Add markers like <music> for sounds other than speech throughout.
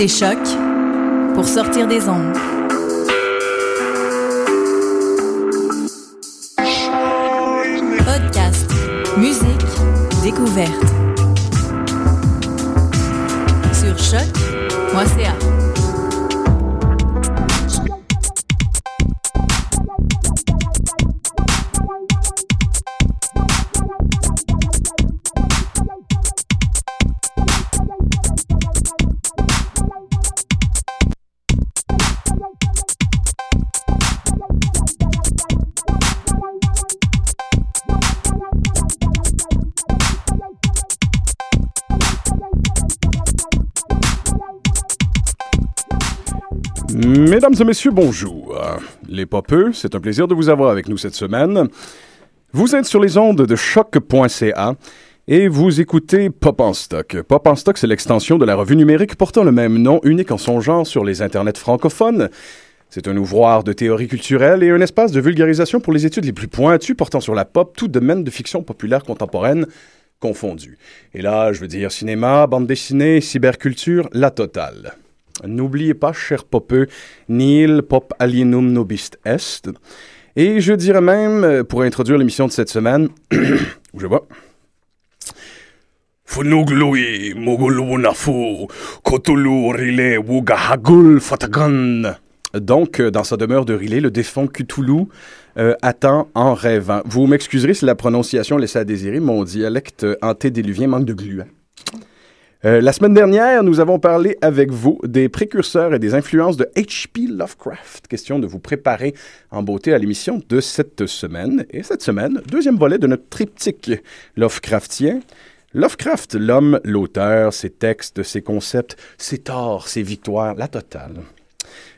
écoutez Choc pour sortir des ondes. Mesdames et messieurs, bonjour. Les popeux, c'est un plaisir de vous avoir avec nous cette semaine. Vous êtes sur les ondes de choc.ca et vous écoutez Pop en stock. Pop en stock, c'est l'extension de la revue numérique portant le même nom, unique en son genre sur les internets francophones. C'est un ouvroir de théorie culturelle et un espace de vulgarisation pour les études les plus pointues portant sur la pop, tout domaine de fiction populaire contemporaine confondu. Et là, je veux dire cinéma, bande dessinée, cyberculture, la totale. N'oubliez pas, cher popeux, nil pop alienum nobis est. Et je dirais même, euh, pour introduire l'émission de cette semaine, où <coughs> je vois. Funuglui, mogulunafu, kotulu wugahagul fatagan. Donc, euh, dans sa demeure de Rilé, le défunt Cthulhu euh, attend en rêvant. Vous m'excuserez si la prononciation laisse à désirer, mon dialecte antédéluvien manque de gluant. Euh, la semaine dernière, nous avons parlé avec vous des précurseurs et des influences de H.P. Lovecraft. Question de vous préparer en beauté à l'émission de cette semaine. Et cette semaine, deuxième volet de notre triptyque Lovecraftien. Lovecraft, l'homme, l'auteur, ses textes, ses concepts, ses torts, ses victoires, la totale.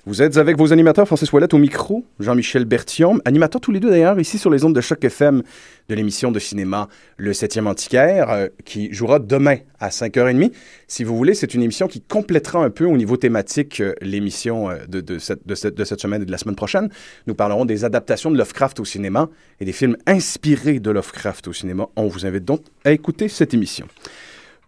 Vous êtes avec vos animateurs Francis Ouellette au micro, Jean-Michel Berthiaume, animateurs tous les deux d'ailleurs ici sur les ondes de Choc FM de l'émission de cinéma Le 7e Antiquaire euh, qui jouera demain à 5h30. Si vous voulez, c'est une émission qui complétera un peu au niveau thématique euh, l'émission euh, de cette semaine et de la semaine prochaine. Nous parlerons des adaptations de Lovecraft au cinéma et des films inspirés de Lovecraft au cinéma. On vous invite donc à écouter cette émission.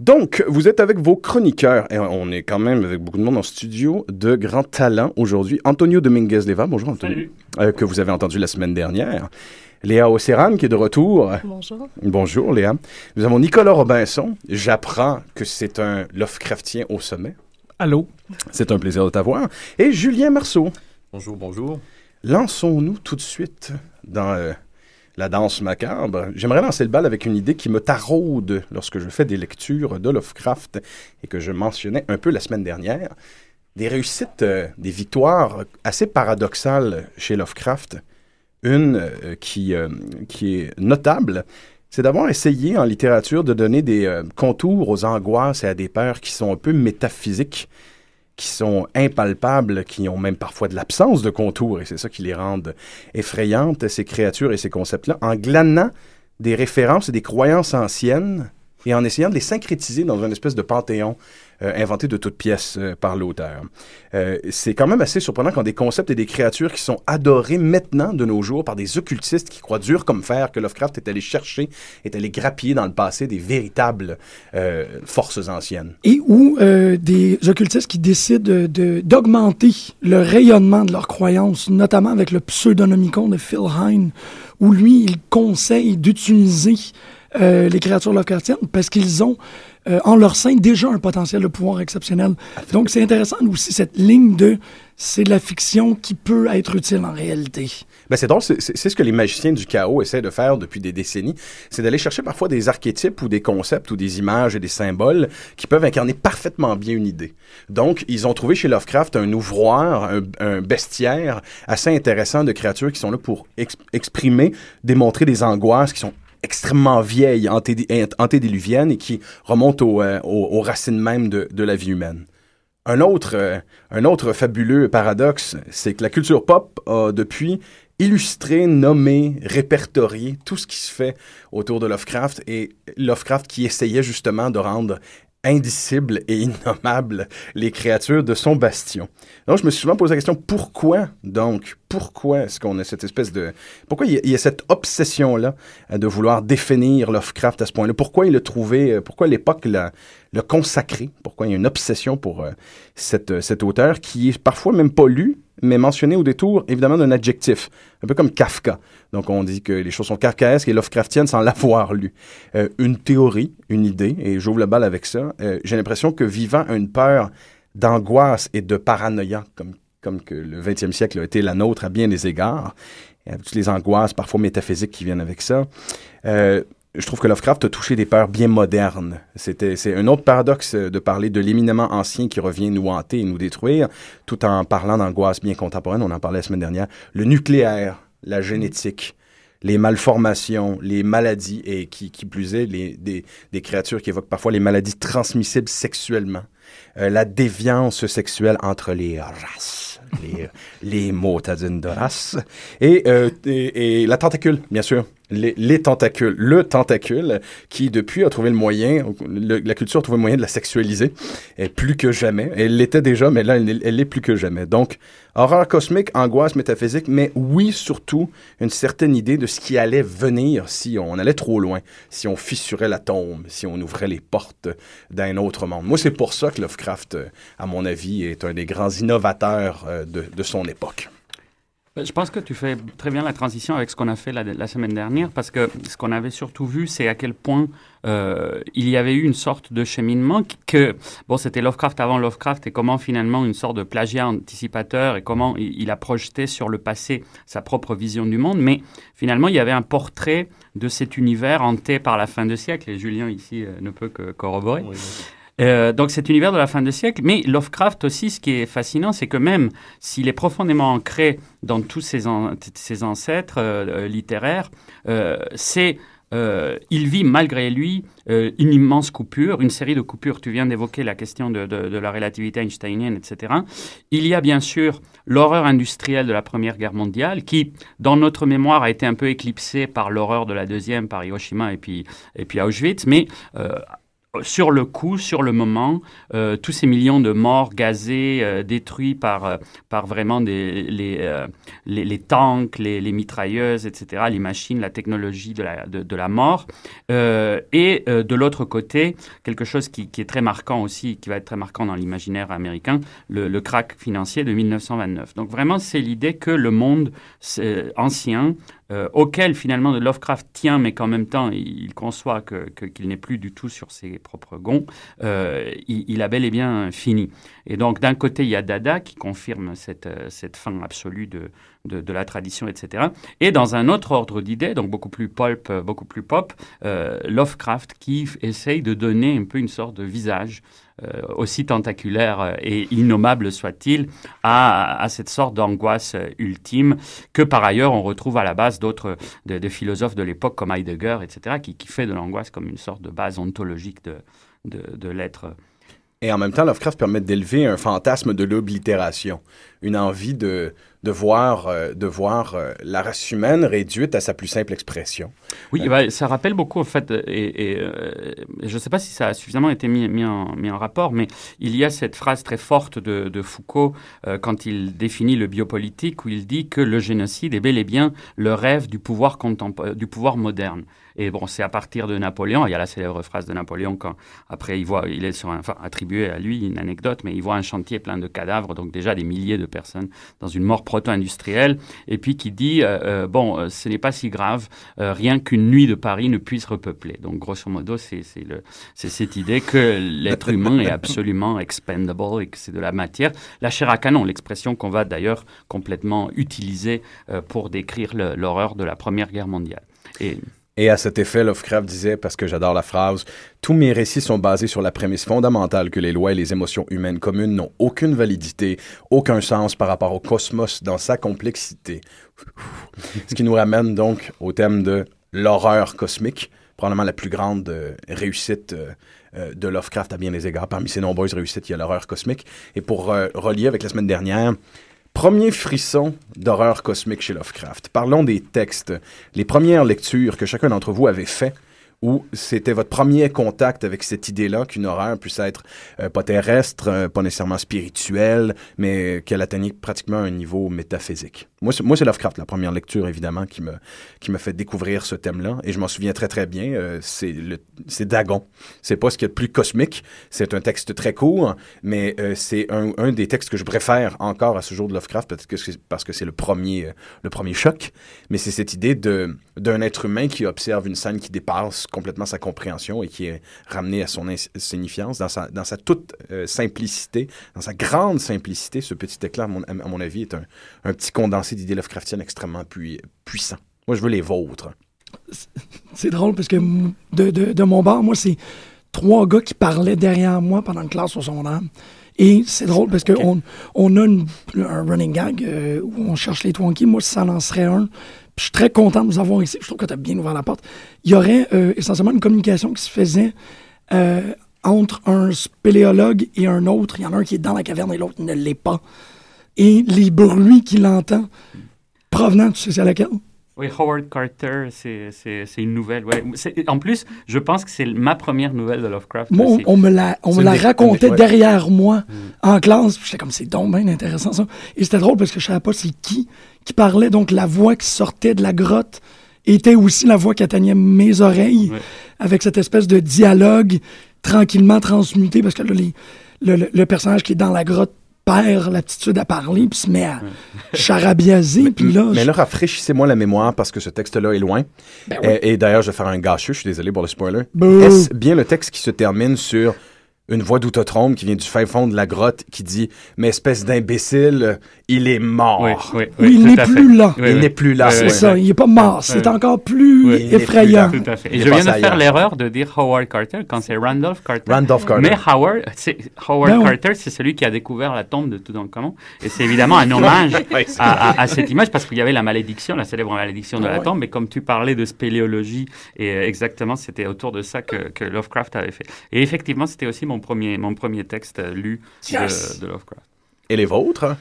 Donc, vous êtes avec vos chroniqueurs, et on est quand même avec beaucoup de monde en studio, de grands talents aujourd'hui. Antonio Dominguez-Leva, bonjour Antonio, euh, que vous avez entendu la semaine dernière. Léa Océran, qui est de retour. Bonjour. Bonjour Léa. Nous avons Nicolas Robinson. J'apprends que c'est un Lovecraftien au sommet. Allô? C'est un plaisir de t'avoir. Et Julien Marceau. Bonjour, bonjour. Lançons-nous tout de suite dans euh, la danse macabre. J'aimerais lancer le bal avec une idée qui me taraude lorsque je fais des lectures de Lovecraft et que je mentionnais un peu la semaine dernière. Des réussites, euh, des victoires assez paradoxales chez Lovecraft. Une euh, qui, euh, qui est notable, c'est d'avoir essayé en littérature de donner des contours aux angoisses et à des peurs qui sont un peu métaphysiques qui sont impalpables, qui ont même parfois de l'absence de contours, et c'est ça qui les rend effrayantes, ces créatures et ces concepts-là, en glanant des références et des croyances anciennes et en essayant de les syncrétiser dans une espèce de panthéon euh, inventé de toutes pièces euh, par l'auteur. Euh, c'est quand même assez surprenant quand des concepts et des créatures qui sont adorés maintenant de nos jours par des occultistes qui croient dur comme fer que Lovecraft est allé chercher, est allé grappiller dans le passé des véritables forces anciennes. Et euh, des occultistes qui décident de- de- d'augmenter le rayonnement de leurs croyances, notamment avec le pseudonomicon de Phil Hine, où lui, il conseille d'utiliser euh, les créatures Lovecraftiennes parce qu'ils ont euh, en leur sein déjà un potentiel de pouvoir exceptionnel. Donc c'est intéressant aussi cette ligne de c'est de la fiction qui peut être utile en réalité. Ben c'est drôle, c'est- ce que les magiciens du chaos essaient de faire depuis des décennies, c'est d'aller chercher parfois des archétypes ou des concepts ou des images et des symboles qui peuvent incarner parfaitement bien une idée. Donc, ils ont trouvé chez Lovecraft un ouvroir, un, un bestiaire assez intéressant de créatures qui sont là pour ex- exprimer, démontrer des angoisses qui sont extrêmement vieilles, antédé- antédiluviennes et qui remontent au, euh, aux, racines même de, de la vie humaine. Un autre, euh, un autre fabuleux paradoxe, c'est que la culture pop a depuis illustré, nommé, répertorié tout ce qui se fait autour de Lovecraft et Lovecraft qui essayait justement de rendre indicibles et innommables les créatures de son bastion. Donc je me suis souvent posé la question pourquoi donc pourquoi est-ce qu'on a cette espèce de... Pourquoi il y a, cette obsession-là euh, de vouloir définir Lovecraft à ce point-là? Pourquoi il a trouvé... Euh, pourquoi l'époque consacré? Pourquoi il y a une obsession pour cette, cet auteur qui est parfois même pas lu, mais mentionné au détour, évidemment, d'un adjectif. Un peu comme Kafka. Donc, on dit que les choses sont kafkaesques et Lovecraftiennes sans <laughs> l'avoir lu. une théorie, une idée, et j'ouvre la balle avec ça. j'ai l'impression que vivant une peur d'angoisse et de paranoïa, comme, comme que le 20e siècle a été la nôtre à bien des égards, avec toutes les angoisses parfois métaphysiques qui viennent avec ça. Euh, je trouve que Lovecraft a touché des peurs bien modernes. C'était, c'est un autre paradoxe de parler de l'éminemment ancien qui revient nous hanter et nous détruire, tout en parlant d'angoisse bien contemporaine. On en parlait la semaine dernière. Le nucléaire, la génétique, les malformations, les maladies, et qui, qui plus est, les, des, des créatures qui évoquent parfois les maladies transmissibles sexuellement. Euh, la déviance sexuelle entre les races, les, les motadines de race, et, euh, et, et la tentacule, bien sûr les, tentacules. Le tentacule qui, depuis, a trouvé le moyen, la culture a trouvé le moyen de la sexualiser, et plus que jamais. Elle l'était déjà, mais là, elle l'est plus que jamais. Donc, horreur cosmique, angoisse métaphysique, mais oui, surtout, une certaine idée de ce qui allait venir si on allait trop loin, si on fissurait la tombe, si on ouvrait les portes d'un autre monde. Moi, c'est pour ça que Lovecraft, à mon avis, est un des grands innovateurs euh, de son époque. Je pense que tu fais très bien la transition avec ce qu'on a fait la, semaine dernière, parce que ce qu'on avait surtout vu, c'est à quel point euh, il y avait eu une sorte de cheminement que, bon, c'était Lovecraft avant Lovecraft, et comment finalement une sorte de plagiat anticipateur, et comment il, a projeté sur le passé sa propre vision du monde, mais finalement, il y avait un portrait de cet univers hanté par la fin de siècle, et Julien ici euh, ne peut que corroborer. Euh, donc cet univers de la fin de siècle, mais Lovecraft aussi, ce qui est fascinant, c'est que même s'il est profondément ancré dans tous ses, ses ancêtres euh, euh, littéraires, c'est il vit malgré lui une immense coupure, une série de coupures. Tu viens d'évoquer la question de, de, la relativité einsteinienne, etc. Il y a bien sûr l'horreur industrielle de la Première Guerre mondiale, qui, dans notre mémoire, a été un peu éclipsée par l'horreur de la Deuxième, par Hiroshima et puis, et puis Auschwitz, mais sur le coup, sur le moment, euh, tous ces millions de morts gazés, euh, détruits par, euh, par vraiment des, les, les, les, tanks, les, les, mitrailleuses, etc., les machines, la technologie de la, de, de la mort. et de l'autre côté, quelque chose qui, qui, est très marquant aussi, qui va être très marquant dans l'imaginaire américain, le, le, crack financier de 1929. Donc vraiment, c'est l'idée que le monde ancien euh, auquel finalement Lovecraft tient, mais qu'en même temps il, conçoit qu'il que, n'est plus du tout sur ses propres gonds, euh, il, a bel et bien fini. Et donc d'un côté il y a Dada qui confirme cette, euh, cette fin absolue de, de, la tradition, etc. Et dans un autre ordre d'idées, donc beaucoup plus pulp, beaucoup plus pop, Lovecraft qui essaye de donner un peu une sorte de visage euh, aussi tentaculaire et innommable soit-il, à, à, cette sorte d'angoisse ultime que par ailleurs on retrouve à la base d'autres de, philosophes de l'époque comme Heidegger, etc., qui, qui fait de l'angoisse comme une sorte de base ontologique de, de l'être. Et en même temps, Lovecraft permet d'élever un fantasme de l'oblitération, une envie de, de voir, euh, de voir euh, la race humaine réduite à sa plus simple expression. Oui, euh, bah, ça rappelle beaucoup, en fait, et, je ne sais pas si ça a suffisamment été mis, mis, en, mis, en, rapport, mais il y a cette phrase très forte de, de Foucault quand il définit le biopolitique, où il dit que le génocide est bel et bien le rêve du pouvoir, du pouvoir moderne. Et bon, c'est à partir de Napoléon, il y a la célèbre phrase de Napoléon quand, après, il voit, il est sur un, enfin, attribué à lui une anecdote, mais il voit un chantier plein de cadavres, donc déjà des milliers de personnes dans une mort proto-industrielle, et puis qui dit, euh, euh, bon, euh, ce n'est pas si grave, rien qu'une nuit de Paris ne puisse repeupler. Donc, grosso modo, c'est cette idée que l'être humain est absolument expendable et que c'est de la matière. La chair à canon, l'expression qu'on va d'ailleurs complètement utiliser pour décrire l'horreur de la Première Guerre mondiale. Et et à cet effet, Lovecraft disait, parce que j'adore la phrase, Tous mes récits sont basés sur la prémisse fondamentale que les lois et les émotions humaines communes n'ont aucune validité, aucun sens par rapport au cosmos dans sa complexité. Ce qui nous ramène donc au thème de l'horreur cosmique, probablement la plus grande euh, réussite euh, euh, de Lovecraft à bien des égards. Parmi ses nombreuses réussites, il y a l'horreur cosmique. Et pour relier avec la semaine dernière, Premier frisson d'horreur cosmique chez Lovecraft. Parlons des textes, les premières lectures que chacun d'entre vous avait fait ou c'était votre premier contact avec cette idée-là qu'une horreur puisse être euh, pas terrestre, euh, pas nécessairement spirituelle, mais qu'elle atteignait pratiquement un niveau métaphysique. Moi, c'est, Lovecraft, la première lecture, évidemment, qui me, qui fait découvrir ce thème-là. Et je m'en souviens très, très bien. Euh, c'est, le, c'est Dagon. C'est pas ce qui est le plus cosmique. C'est un texte très court, mais euh, c'est un, un, des textes que je préfère encore à ce jour de Lovecraft, parce que parce que c'est le premier, euh, le premier choc. Mais c'est cette idée de, d'un être humain qui observe une scène qui dépasse complètement sa compréhension et qui est ramené à son insignifiance dans sa, dans sa toute simplicité, dans sa grande simplicité. Ce petit éclat, à mon, à mon avis, est un, un petit condensé d'idées Lovecraftiennes extrêmement pui puissant. Moi, je veux les vôtres. <laughs> C'est drôle parce que de, de, de mon bar, moi, c'est trois gars qui parlaient derrière moi pendant une classe au secondaire. Et c'est drôle parce qu'on okay. on a une, un running gag euh, où on cherche les Twonkies. Moi, ça en serait un. Puis je suis très content de vous avoir ici. Je trouve que tu as bien ouvert la porte. Il y aurait euh, essentiellement une communication qui se faisait euh, entre un spéléologue et un autre. Il y en a un qui est dans la caverne et l'autre ne l'est pas. Et les bruits qu'il entend provenant, tu sais, c'est à laquelle? Oui, Howard Carter, c'est une nouvelle. Ouais. En plus, je pense que c'est ma première nouvelle de Lovecraft. Moi, on me la, on me la racontait derrière moi mm. en classe. J'étais comme, c'est donc bien intéressant ça. Et c'était drôle parce que je savais pas c'est qui qui parlait. Donc, la voix qui sortait de la grotte était aussi la voix qui atteignait mes oreilles ouais. avec cette espèce de dialogue tranquillement transmuté parce que là, les, le, le, le personnage qui est dans la grotte perd l'aptitude à parler, puis se met à charabiaser, puis là... Mais là, rafraîchissez-moi la mémoire, parce que ce texte-là est loin. Ben oui. Et, et d'ailleurs, je vais faire un gâcheux, je suis désolé pour le spoiler. Est-ce bien le texte qui se termine sur une voix d'outotrompe qui vient du fin fond de la grotte qui dit Mais espèce d'imbécile, il est mort. Oui, oui, oui, il n'est plus là. il n'est plus là. C'est ça, il n'est pas mort. C'est encore plus effrayant. Tout à fait. Et je viens de faire l'erreur de dire Howard Carter quand c'est Randolph Carter. Randolph Carter. Mais Howard, Howard ben Carter, c'est celui qui a découvert la tombe de Toutankhamon. Et c'est évidemment un <laughs> hommage à, à, à, cette image parce qu'il y avait la malédiction, la célèbre malédiction de la tombe. Mais comme tu parlais de spéléologie, et exactement, c'était autour de ça que, que Lovecraft avait fait. Et effectivement, c'était aussi mon mon premier, mon premier texte lu yes. de, de, Lovecraft. Et les vôtres?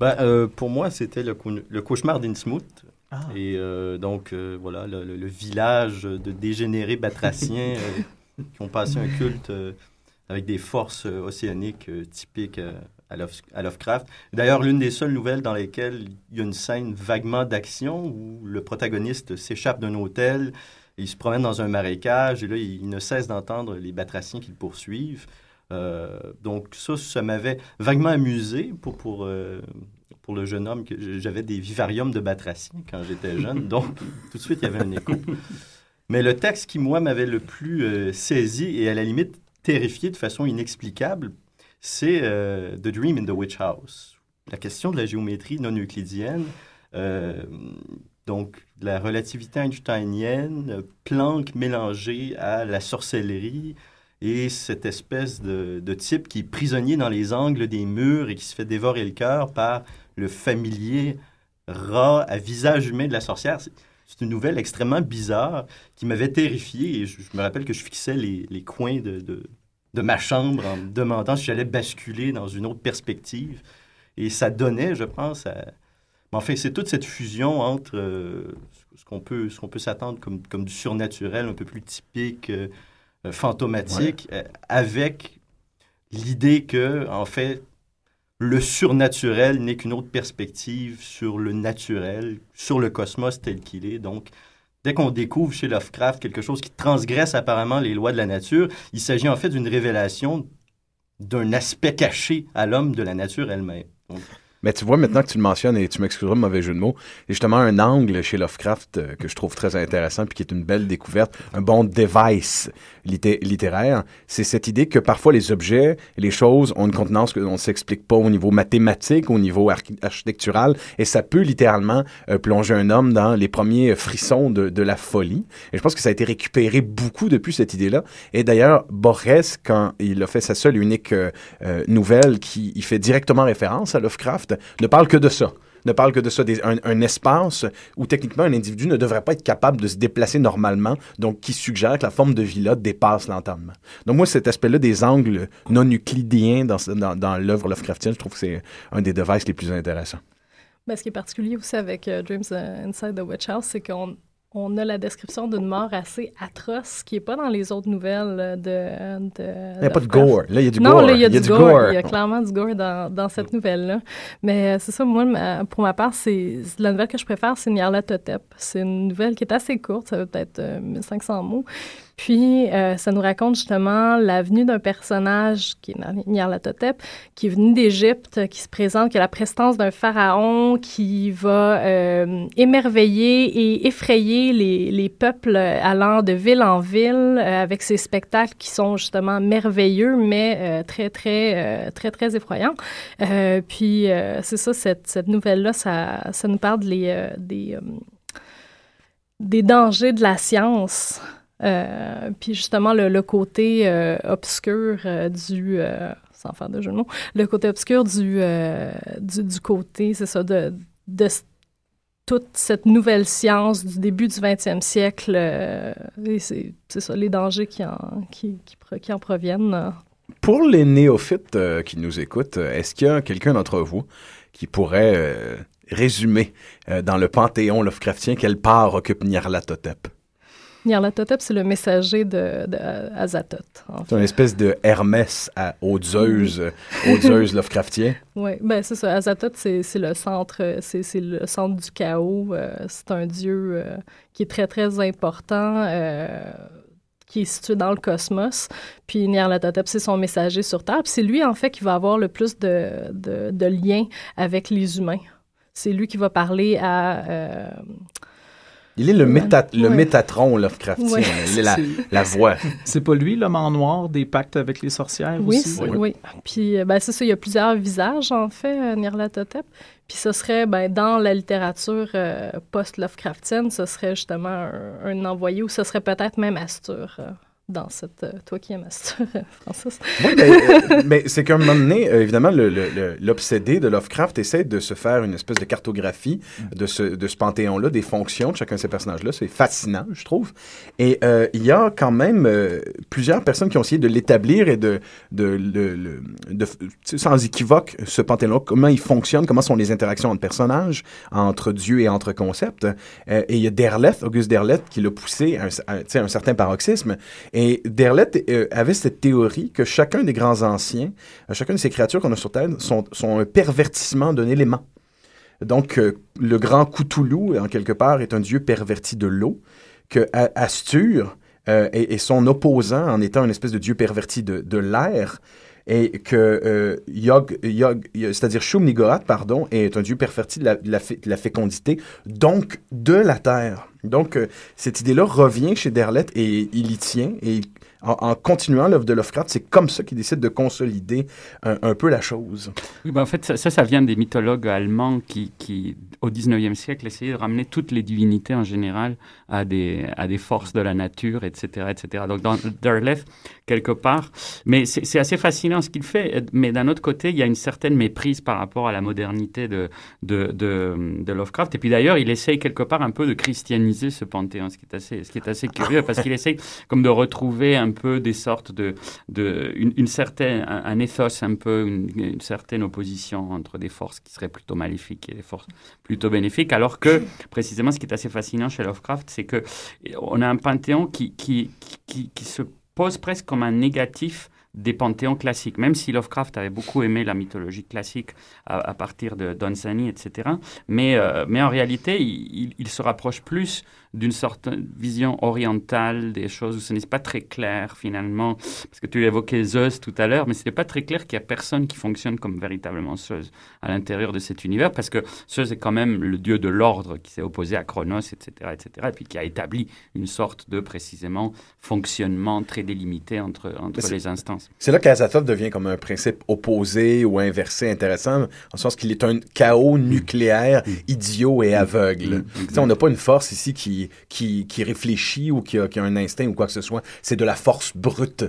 Ben, euh, pour moi, c'était le, le, cauchemar d'Innsmouth. Ah. Et euh, donc, euh, voilà, le, le, village de dégénérés batraciens <laughs> qui ont passé un culte avec des forces océaniques typiques à, à Lovecraft. D'ailleurs, l'une des seules nouvelles dans lesquelles il y a une scène vaguement d'action où le protagoniste s'échappe d'un hôtel il se promène dans un marécage et là, il, ne cesse d'entendre les batraciens qui le poursuivent. Euh, donc ça, ça m'avait vaguement amusé pour, pour, euh, pour le jeune homme. que J'avais des vivariums de batraciens quand j'étais jeune, <laughs> donc tout de suite, il y avait un écho. Mais le texte qui, moi, m'avait le plus euh, saisi et à la limite terrifié de façon inexplicable, c'est euh, The Dream in the Witch House. La question de la géométrie non euclidienne donc, la relativité einsteinienne, Planck mélangé à la sorcellerie et cette espèce de, type qui est prisonnier dans les angles des murs et qui se fait dévorer le cœur par le familier rat à visage humain de la sorcière. C'est une nouvelle extrêmement bizarre qui m'avait terrifié et je, me rappelle que je fixais les, coins de, ma chambre en me demandant si j'allais basculer dans une autre perspective. Et ça donnait, je pense, à, enfin, c'est toute cette fusion entre euh, ce qu'on peut, peut s'attendre comme, comme du surnaturel, un peu plus typique, euh, fantomatique, ouais. euh, avec l'idée que, en fait, le surnaturel n'est qu'une autre perspective sur le naturel, sur le cosmos tel qu'il est. Donc, dès qu'on découvre chez Lovecraft quelque chose qui transgresse apparemment les lois de la nature, il s'agit en fait d'une révélation d'un aspect caché à l'homme de la nature elle-même. Donc, mais tu vois, maintenant que tu le mentionnes, et tu m'excuseras le mauvais jeu de mots, il y a justement un angle chez Lovecraft euh, que je trouve très intéressant puis qui est une belle découverte, un bon device littéraire. C'est cette idée que parfois les objets et les choses ont une contenance qu'on ne s'explique pas au niveau mathématique, au niveau arch architectural, et ça peut littéralement euh, plonger un homme dans les premiers frissons de, la folie. Et je pense que ça a été récupéré beaucoup depuis cette idée-là. Et d'ailleurs, Borges, quand il a fait sa seule unique euh, nouvelle qui il fait directement référence à Lovecraft, ne parle que de ça ne parle que de ça, des, un, un, espace où techniquement un individu ne devrait pas être capable de se déplacer normalement, donc qui suggère que la forme de vie-là dépasse l'entendement. Donc moi, cet aspect-là des angles non euclidiens dans, dans, l'œuvre Lovecraftienne, je trouve que c'est un des devices les plus intéressants. Ben, ce qui est particulier aussi avec euh, Dreams Inside the Witch House, c'est qu'on on a la description d'une mort assez atroce qui n'est pas dans les autres nouvelles de. de il n'y a pas de gore. Là, il y a du non, gore. là, il y a, du, gore. Il y a clairement du gore dans, dans cette nouvelle-là. Mais euh, c'est ça, moi, pour ma part, c'est la nouvelle que je préfère, c'est Nyarlathotep. C'est une nouvelle qui est assez courte, ça veut peut-être 1500 mots. Puis, euh, ça nous raconte justement la venue d'un personnage qui est Nyarlathotep, qui est venu d'Égypte, qui se présente, qui a la prestance d'un pharaon, qui va euh, émerveiller et effrayer les, les, peuples allant de ville en ville euh, avec ses spectacles qui sont justement merveilleux, mais très, très, très, très effrayants. puis, c'est ça, cette, nouvelle-là, ça, nous parle des, des dangers de la science. Euh, puis justement, le, côté euh, obscur euh, du sans faire de jeu de mots, le côté obscur du, du, du, côté, c'est ça, de, de toute cette nouvelle science du début du 20e siècle, c'est ça, les dangers qui en, qui, qui, qui en proviennent. Pour les néophytes qui nous écoutent, est-ce qu'il y a quelqu'un d'entre vous qui pourrait résumer dans le panthéon Lovecraftien quelle part occupe Nyarlathotep? Nyarlathotep, c'est le messager de, de Azathoth. C'est une espèce de Hermès à, aux Zeus, aux Lovecraftien. Oui, ben c'est ça. Azathoth, c'est le centre, c'est le centre du chaos. Euh, c'est un dieu euh, qui est très très important. Euh, qui est situé dans le cosmos. Puis Nyarlathotep, c'est son messager sur Terre. Puis c'est lui, en fait, qui va avoir le plus de, de, de liens avec les humains. C'est lui qui va parler à il est le, le Métatron Lovecraftien. Il est la, <laughs> la voix. C'est pas lui, l'homme en noir des pactes avec les sorcières oui, aussi? Oui, oui. Puis, euh, ben, c'est ça, il y a plusieurs visages, en fait, euh, Nyarlathotep. Puis ce serait, ben, dans la littérature euh, post-Lovecraftienne, ce serait justement un, envoyé, ou ce serait peut-être même Astur dans cette. Euh, toi qui aimes Astor, <laughs> Francis. Oui, mais, euh, mais c'est qu'à un moment donné, euh, évidemment, l'obsédé de Lovecraft essaie de se faire une espèce de cartographie de ce, panthéon-là, des fonctions de chacun de ces personnages-là. C'est fascinant, je trouve. Et il y a quand même plusieurs personnes qui ont essayé de l'établir et de, de, sans équivoque, ce panthéon-là, comment il fonctionne, comment sont les interactions entre personnages, entre Dieu et entre concepts. et il y a Derleth, Auguste Derleth, qui l'a poussé à un, un certain paroxysme. Derleth euh, avait cette théorie que chacun des grands anciens, euh, chacune de ces créatures qu'on a sur Terre, sont, un pervertissement d'un élément. Donc, euh, le grand Cthulhu, en quelque part, est un dieu perverti de l'eau, que Astur est, son opposant en étant une espèce de dieu perverti de l'air, et que Yog, Yog c'est-à-dire Shum pardon, est un dieu perverti de la, fécondité, donc de la terre. Donc, euh, cette idée-là revient chez Derleth et il y tient. Et en, continuant l'œuvre de Lovecraft, c'est comme ça qu'il décide de consolider un, peu la chose. Oui, ben en fait, ça, ça, vient des mythologues allemands qui, au 19e siècle, essayaient de ramener toutes les divinités en général à des, à des forces de la nature, etc. etc. Donc, dans Derleth, quelque part, mais c'est assez fascinant ce qu'il fait. Mais d'un autre côté, il y a une certaine méprise par rapport à la modernité de, de, de, Lovecraft. Et puis d'ailleurs, il essaye quelque part un peu de christianiser ce panthéon, ce qui est assez, ce qui est assez curieux, parce qu'il essaie comme de retrouver un peu des sortes de, de une, certaine, un, ethos un peu, une, certaine opposition entre des forces qui seraient plutôt maléfiques et des forces plutôt bénéfiques, alors que précisément ce qui est assez fascinant chez Lovecraft, c'est que on a un panthéon qui, qui, qui se pose presque comme un négatif des panthéons classiques, même si Lovecraft avait beaucoup aimé la mythologie classique à, partir de Dunsany, etc. Mais, euh, mais en réalité, il, il, se rapproche plus d'une sorte de vision orientale des choses où ce n'est pas très clair finalement, parce que tu évoquais Zeus tout à l'heure, mais ce n'est pas très clair qu'il y a personne qui fonctionne comme véritablement Zeus à l'intérieur de cet univers, parce que Zeus est quand même le dieu de l'ordre qui s'est opposé à Chronos, etc., etc., et puis qui a établi une sorte de précisément fonctionnement très délimité entre, entre les C'est là qu'Azathoth devient comme un principe opposé ou inversé intéressant, en sens qu'il est un chaos nucléaire mm. idiot et aveugle. Mm. On n'a pas une force ici qui qui, qui, réfléchit ou qui a, qui a, un instinct ou quoi que ce soit. C'est de la force brute.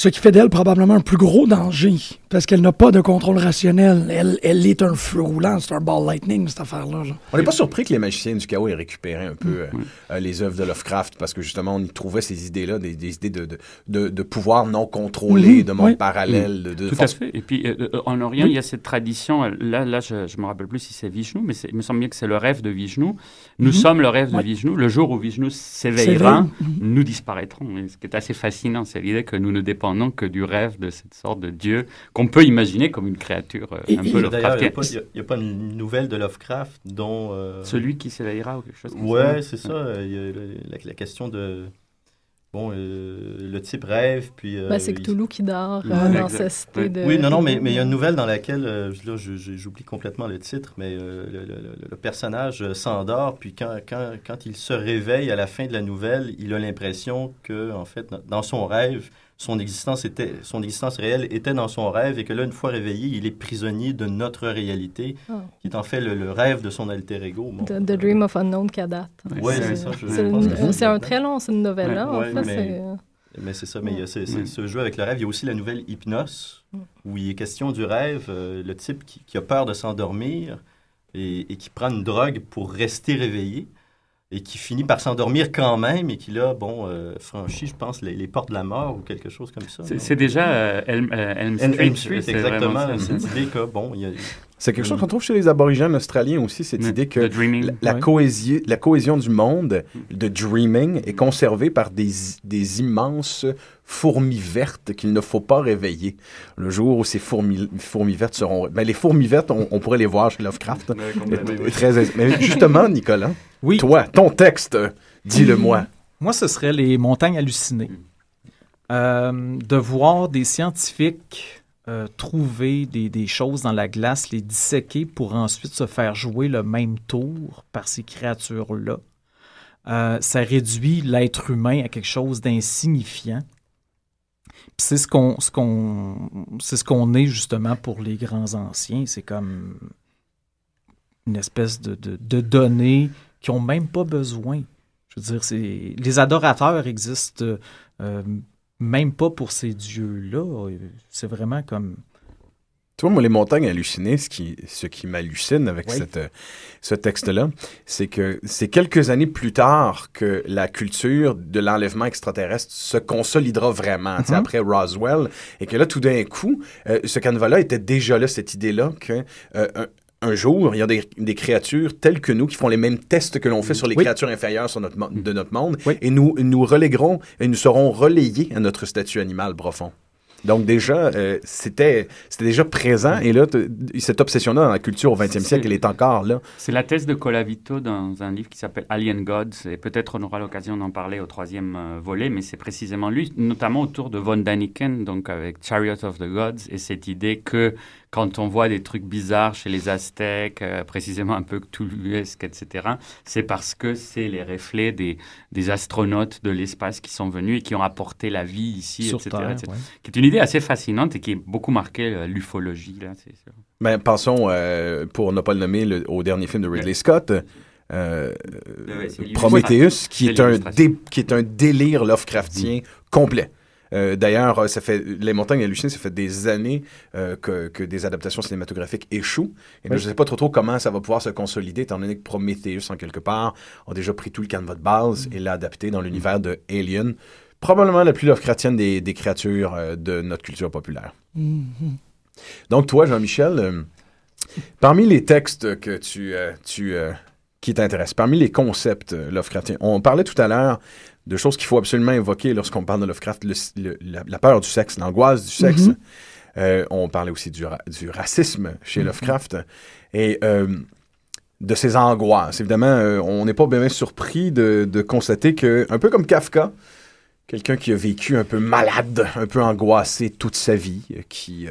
Ce qui fait d'elle probablement un plus gros danger, parce qu'elle n'a pas de contrôle rationnel. Elle, elle est un feu roulant, c'est un ball lightning, cette affaire-là. là. On n'est pas surpris que les magiciens du chaos aient récupéré un peu euh, Mm. euh, les œuvres de Lovecraft parce que justement on y trouvait ces idées-là, des, des idées de, de, de, de pouvoir non contrôlé, Mhm, de monde oui. parallèle, de, de Tout force- à fait. Et puis, euh, en Orient, il y a cette tradition. Là, là je ne me rappelle plus si c'est Vishnu, mais il me semble bien que c'est le rêve de Vishnu. Nous Mhm. sommes le rêve Ouais. de Vishnu. Le jour où Vishnu s'éveillera. Mhm. nous disparaîtrons. Et ce qui est assez fascinant, c'est l'idée que nous ne dépendons que du rêve de cette sorte de Dieu qu'on peut imaginer comme une créature euh, Et- un et- peu D'ailleurs, il n'y a, Lovecraftienne. pas- il y a- il y a pas une nouvelle de Lovecraft dont... euh, Celui qui s'éveillera ou quelque chose comme Ouais, ça. c'est ça. euh, Il y a le- la, la question de... Bon, euh, le type rêve, puis... euh, Ben, c'est il- Cthulhu qui dort Ouais, euh, dans exact. sa cité Ouais. de... Oui, non, non, mais mais il y a une nouvelle dans laquelle, euh, là, j'oublie complètement le titre, mais euh, le, le- personnage s'endort, puis quand, quand, quand il se réveille à la fin de la nouvelle, il a l'impression que, en fait, dans- dans son rêve, son existence, était, son existence réelle était dans son rêve, et que là, une fois réveillé, il est prisonnier de notre réalité, Ah. qui est en fait le, le rêve de son alter ego. Bon, The, The Dream of Unknown Kadat. Ouais, C'est- c'est ça, je- c'est un ça. très long, c'est une novelle-là, Ouais, en ouais, fait. mais- c'est- Mais c'est ça, mais il y a ce, ce- Ouais. ce jeu avec le rêve. Il y a aussi la nouvelle Hypnos, Mm. où il est question du rêve, euh, le type qui, qui a peur de s'endormir et, et qui prend une drogue pour rester réveillé et qui finit par s'endormir quand même et qui, là, bon, euh, franchit, je pense, les, les portes de la mort ou quelque chose comme ça. C'est-? C'est déjà euh, Elm, euh, Elm Street. Elm Street, c'est exactement. vraiment ça. Cette idée que, bon, il y a... C'est quelque chose qu'on trouve chez les aborigènes australiens aussi, cette Ouais, idée que The Dreaming. la, cohésion, la cohésion du monde, de dreaming, est conservée par des, des immenses fourmis vertes qu'il ne faut pas réveiller. Le jour où ces fourmis, fourmis vertes seront... Ben, les fourmis vertes, on, on pourrait les voir chez Lovecraft. Très, mais justement, <laughs> Nicolas, Oui. toi, ton texte, dis-le-moi. Moi, ce serait les montagnes hallucinées. Euh, de voir des scientifiques euh, trouver des, choses dans la glace, les disséquer pour ensuite se faire jouer le même tour par ces créatures-là. Euh, ça réduit l'être humain à quelque chose d'insignifiant. C'est ce qu'on ce qu'on c'est ce qu'on est justement pour les grands anciens. C'est comme une espèce de, données qui ont même pas besoin. Je veux dire, les adorateurs existent euh, même pas pour ces dieux-là. C'est vraiment comme Tu vois, moi, les montagnes hallucinées, ce qui, ce qui m'hallucine avec Oui. cette, ce texte-là, c'est que c'est quelques années plus tard que la culture de l'enlèvement extraterrestre se consolidera vraiment, sais, Mhm. après Roswell, et que là, tout d'un coup, euh, ce canevas-là était déjà là, cette idée-là, que euh, un, un jour, il y a des, des créatures telles que nous qui font les mêmes tests que l'on fait sur les Oui. créatures inférieures sur notre, mo- de notre monde, Oui. et nous, nous reléguerons, et nous serons relayés à notre statut animal profond. Donc déjà, euh, c'était déjà présent et là, cette obsession-là dans la culture au 20e C'est- siècle, elle est encore là. C'est la thèse de Colavito dans un livre qui s'appelle Alien Gods, et peut-être on aura l'occasion d'en parler au troisième euh, volet, mais c'est précisément lui, notamment autour de von Daniken, donc avec Chariot of the Gods, et cette idée que quand on voit des trucs bizarres chez les Aztèques, euh, précisément un peu cthulhuesques, etc., c'est parce que c'est les reflets des, des astronautes de l'espace qui sont venus et qui ont apporté la vie ici, sur etc., Terre. etc. ouais. Qui est une idée assez fascinante et qui est beaucoup marquée euh, l'ufologie, là, c'est sûr. Mais pensons, euh, pour ne pas le nommer, le- au dernier film de Ridley Scott, euh, Ouais, c'est Prometheus, qui C'est est, un l'illustration. dé- qui est un délire Lovecraftien complet. Euh, D'ailleurs, euh, ça fait les montagnes hallucinées, ça fait des années euh, que, que des adaptations cinématographiques échouent. Et là, je ne sais pas trop trop comment ça va pouvoir se consolider, étant donné que Prometheus, en quelque part, a déjà pris tout le canevas de base et l'a adapté dans l'univers de Alien, probablement la plus Lovecraftienne des, des créatures euh, de notre culture populaire. Mhm. Donc, toi, Jean-Michel, parmi les textes que tu, tu, qui t'intéressent, parmi les concepts Lovecraftiens, on parlait tout à l'heure de choses qu'il faut absolument évoquer lorsqu'on parle de Lovecraft, le- le- la, la peur du sexe, l'angoisse du sexe. Mhm. Euh, on parlait aussi du, ra- du racisme chez Lovecraft et euh, de ses angoisses. Évidemment, euh, on n'est pas bien surpris de, de constater que, un peu comme Kafka, quelqu'un qui a vécu un peu malade, un peu angoissé toute sa vie, qui,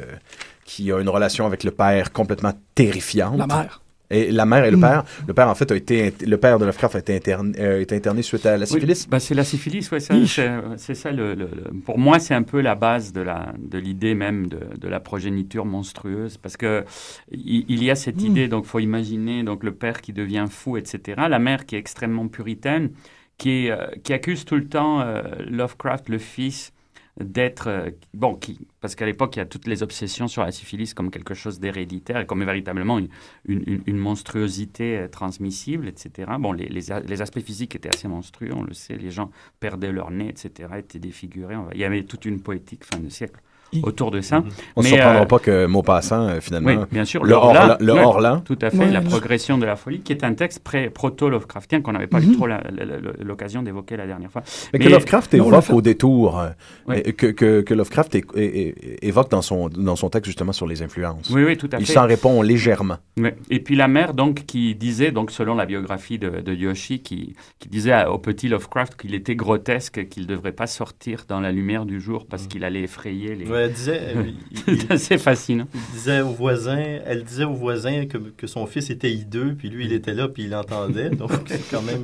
qui a une relation avec le père complètement terrifiante. La mère. Et la mère et le Mm. père. Le père, en fait, a été, le père de Lovecraft a été interné, euh, été interné suite à la syphilis. Oui, bah, c'est la syphilis, Oui. c'est c'est ça. Le, le- le- pour moi, c'est un peu la base de la de l'idée même de, de la progéniture monstrueuse, parce que il, il y a cette Mm. idée. Donc, faut imaginer donc le père qui devient fou, etc. La mère qui est extrêmement puritaine, qui est, euh, qui accuse tout le temps euh, Lovecraft, le fils, d'être euh, bon parce qu'à l'époque il y a toutes les obsessions sur la syphilis comme quelque chose d'héréditaire et comme véritablement une, monstruosité euh, transmissible etc bon les, les, les, aspects physiques étaient assez monstrueux on le sait les gens perdaient leur nez etc étaient défigurés il y avait toute une poétique fin de siècle autour de ça. On ne surprendra euh, pas que mot passant, euh, finalement. Oui, bien sûr. Le Horlan. Le. Tout à fait. La progression de la folie, qui est un texte proto-Lovecraftien qu'on n'avait pas eu trop l'occasion d'évoquer la dernière fois. Mais, que Lovecraft évoque au détour, euh, que, que, que, Lovecraft évoque dans son, dans son texte justement sur les influences. Oui, oui, tout à fait. Il s'en répond légèrement. Oui. Et puis la mère, donc, qui disait, donc, selon la biographie de, de Yoshi, qui, qui disait au petit Lovecraft qu'il était grotesque, qu'il ne devrait pas sortir dans la lumière du jour parce qu'il allait effrayer les. Elle disait, <laughs> c'est assez fascinant. Il disait au voisin, elle disait au voisin que, que, son fils était hideux, puis lui, il était là, puis il entendait. Donc, <laughs> c'est quand même.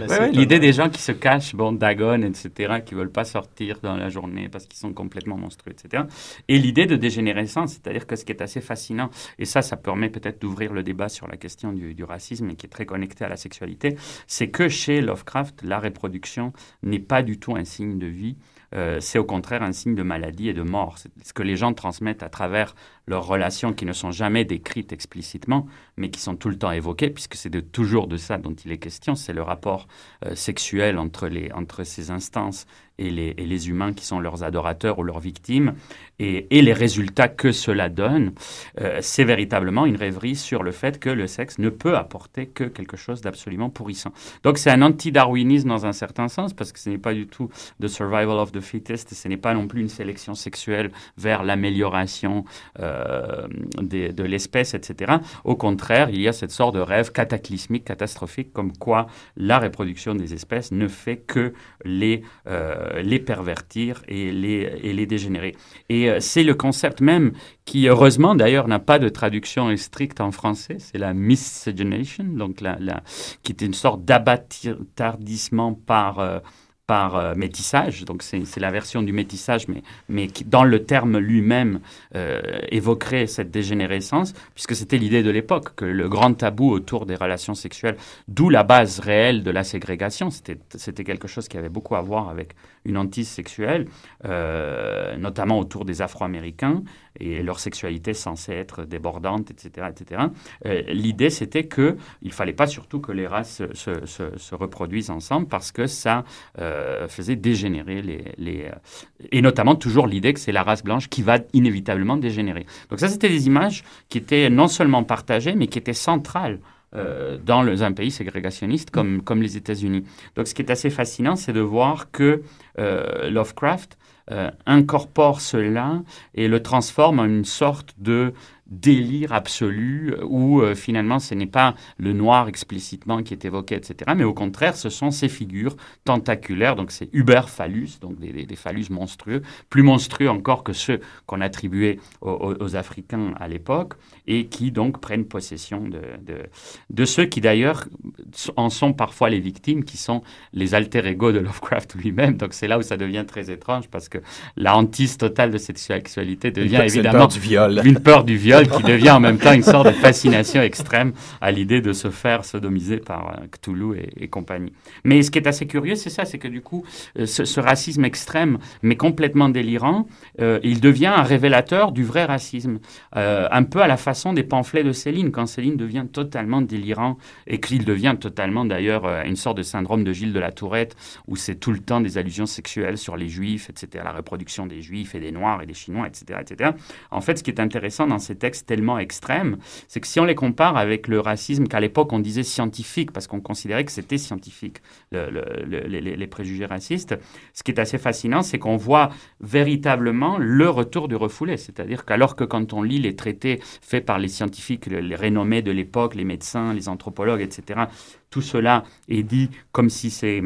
Ouais, ouais, L'idée des gens qui se cachent, bon, Dagon, etc., qui veulent pas sortir dans la journée parce qu'ils sont complètement monstrueux, etc. Et l'idée de dégénérescence, c'est-à-dire que ce qui est assez fascinant, et ça, ça permet peut-être d'ouvrir le débat sur la question du, du racisme et qui est très connecté à la sexualité, c'est que chez Lovecraft, la reproduction n'est pas du tout un signe de vie. Euh, c'est au contraire un signe de maladie et de mort. Ce que les gens transmettent à travers leurs relations qui ne sont jamais décrites explicitement, mais qui sont tout le temps évoquées, puisque c'est toujours de ça dont il est question, c'est le rapport euh, sexuel entre, les, entre ces instances et les, et les, humains qui sont leurs adorateurs ou leurs victimes, et, et les résultats que cela donne, euh, c'est véritablement une rêverie sur le fait que le sexe ne peut apporter que quelque chose d'absolument pourrissant. Donc c'est un anti-darwinisme dans un certain sens, parce que ce n'est pas du tout the survival of the fittest, ce n'est pas non plus une sélection sexuelle vers l'amélioration euh, de, de l'espèce, etc. Au contraire, il y a cette sorte de rêve cataclysmique, catastrophique, comme quoi la reproduction des espèces ne fait que les... Euh, les pervertir et les, et les dégénérer. Et euh, c'est le concept même qui, heureusement d'ailleurs, n'a pas de traduction stricte en français, c'est la miscegenation, donc la, qui est une sorte d'abattardissement par... Euh, par euh, métissage, donc c'est la version du métissage, mais, mais qui, dans le terme lui-même, euh, évoquerait cette dégénérescence, puisque c'était l'idée de l'époque, que le grand tabou autour des relations sexuelles, d'où la base réelle de la ségrégation, c'était quelque chose qui avait beaucoup à voir avec une hantise sexuelle, euh, notamment autour des Afro-Américains, et leur sexualité censée être débordante, etc. etc. L'idée, c'était qu'il ne fallait pas surtout que les races se, se, se reproduisent ensemble, parce que ça... faisait dégénérer les, euh, et notamment toujours l'idée que c'est la race blanche qui va inévitablement dégénérer. Donc ça, c'était des images qui étaient non seulement partagées, mais qui étaient centrales euh, dans un pays ségrégationniste comme, comme les États-Unis. Donc ce qui est assez fascinant, c'est de voir que euh, Lovecraft euh, incorpore cela et le transforme en une sorte de délire absolu où euh, finalement ce n'est pas le noir explicitement qui est évoqué, etc. Mais au contraire, ce sont ces figures tentaculaires, donc c'est Uber phallus, donc des, des, des, phallus monstrueux, plus monstrueux encore que ceux qu'on attribuait aux, aux, Africains à l'époque, et qui donc prennent possession de, de, de ceux qui d'ailleurs en sont parfois les victimes, qui sont les alter ego de Lovecraft lui-même. Donc c'est là où ça devient très étrange, parce que la hantise totale de cette sexualité devient une évidemment peur du viol. une peur du viol qui devient en même temps une sorte de fascination extrême à l'idée de se faire sodomiser par euh, Cthulhu et, compagnie. Mais ce qui est assez curieux, c'est ça, c'est que du coup, euh, ce, racisme extrême, mais complètement délirant, euh, il devient un révélateur du vrai racisme, un peu à la façon des pamphlets de Céline, quand Céline devient totalement délirant et qu'il devient totalement d'ailleurs une sorte de syndrome de Gilles de la Tourette, où c'est tout le temps des allusions sexuelles sur les juifs, etc., la reproduction des juifs et des noirs et des chinois, etc., etc. En fait, ce qui est intéressant dans ces textes tellement extrêmes, c'est que si on les compare avec le racisme qu'à l'époque on disait scientifique, parce qu'on considérait que c'était scientifique, le, le, le, les, les, préjugés racistes, ce qui est assez fascinant, c'est qu'on voit véritablement le retour du refoulé. C'est-à-dire qu'alors que quand on lit les traités faits par les scientifiques, les renommés de l'époque, les médecins, les anthropologues, etc., tout cela est dit comme si c'est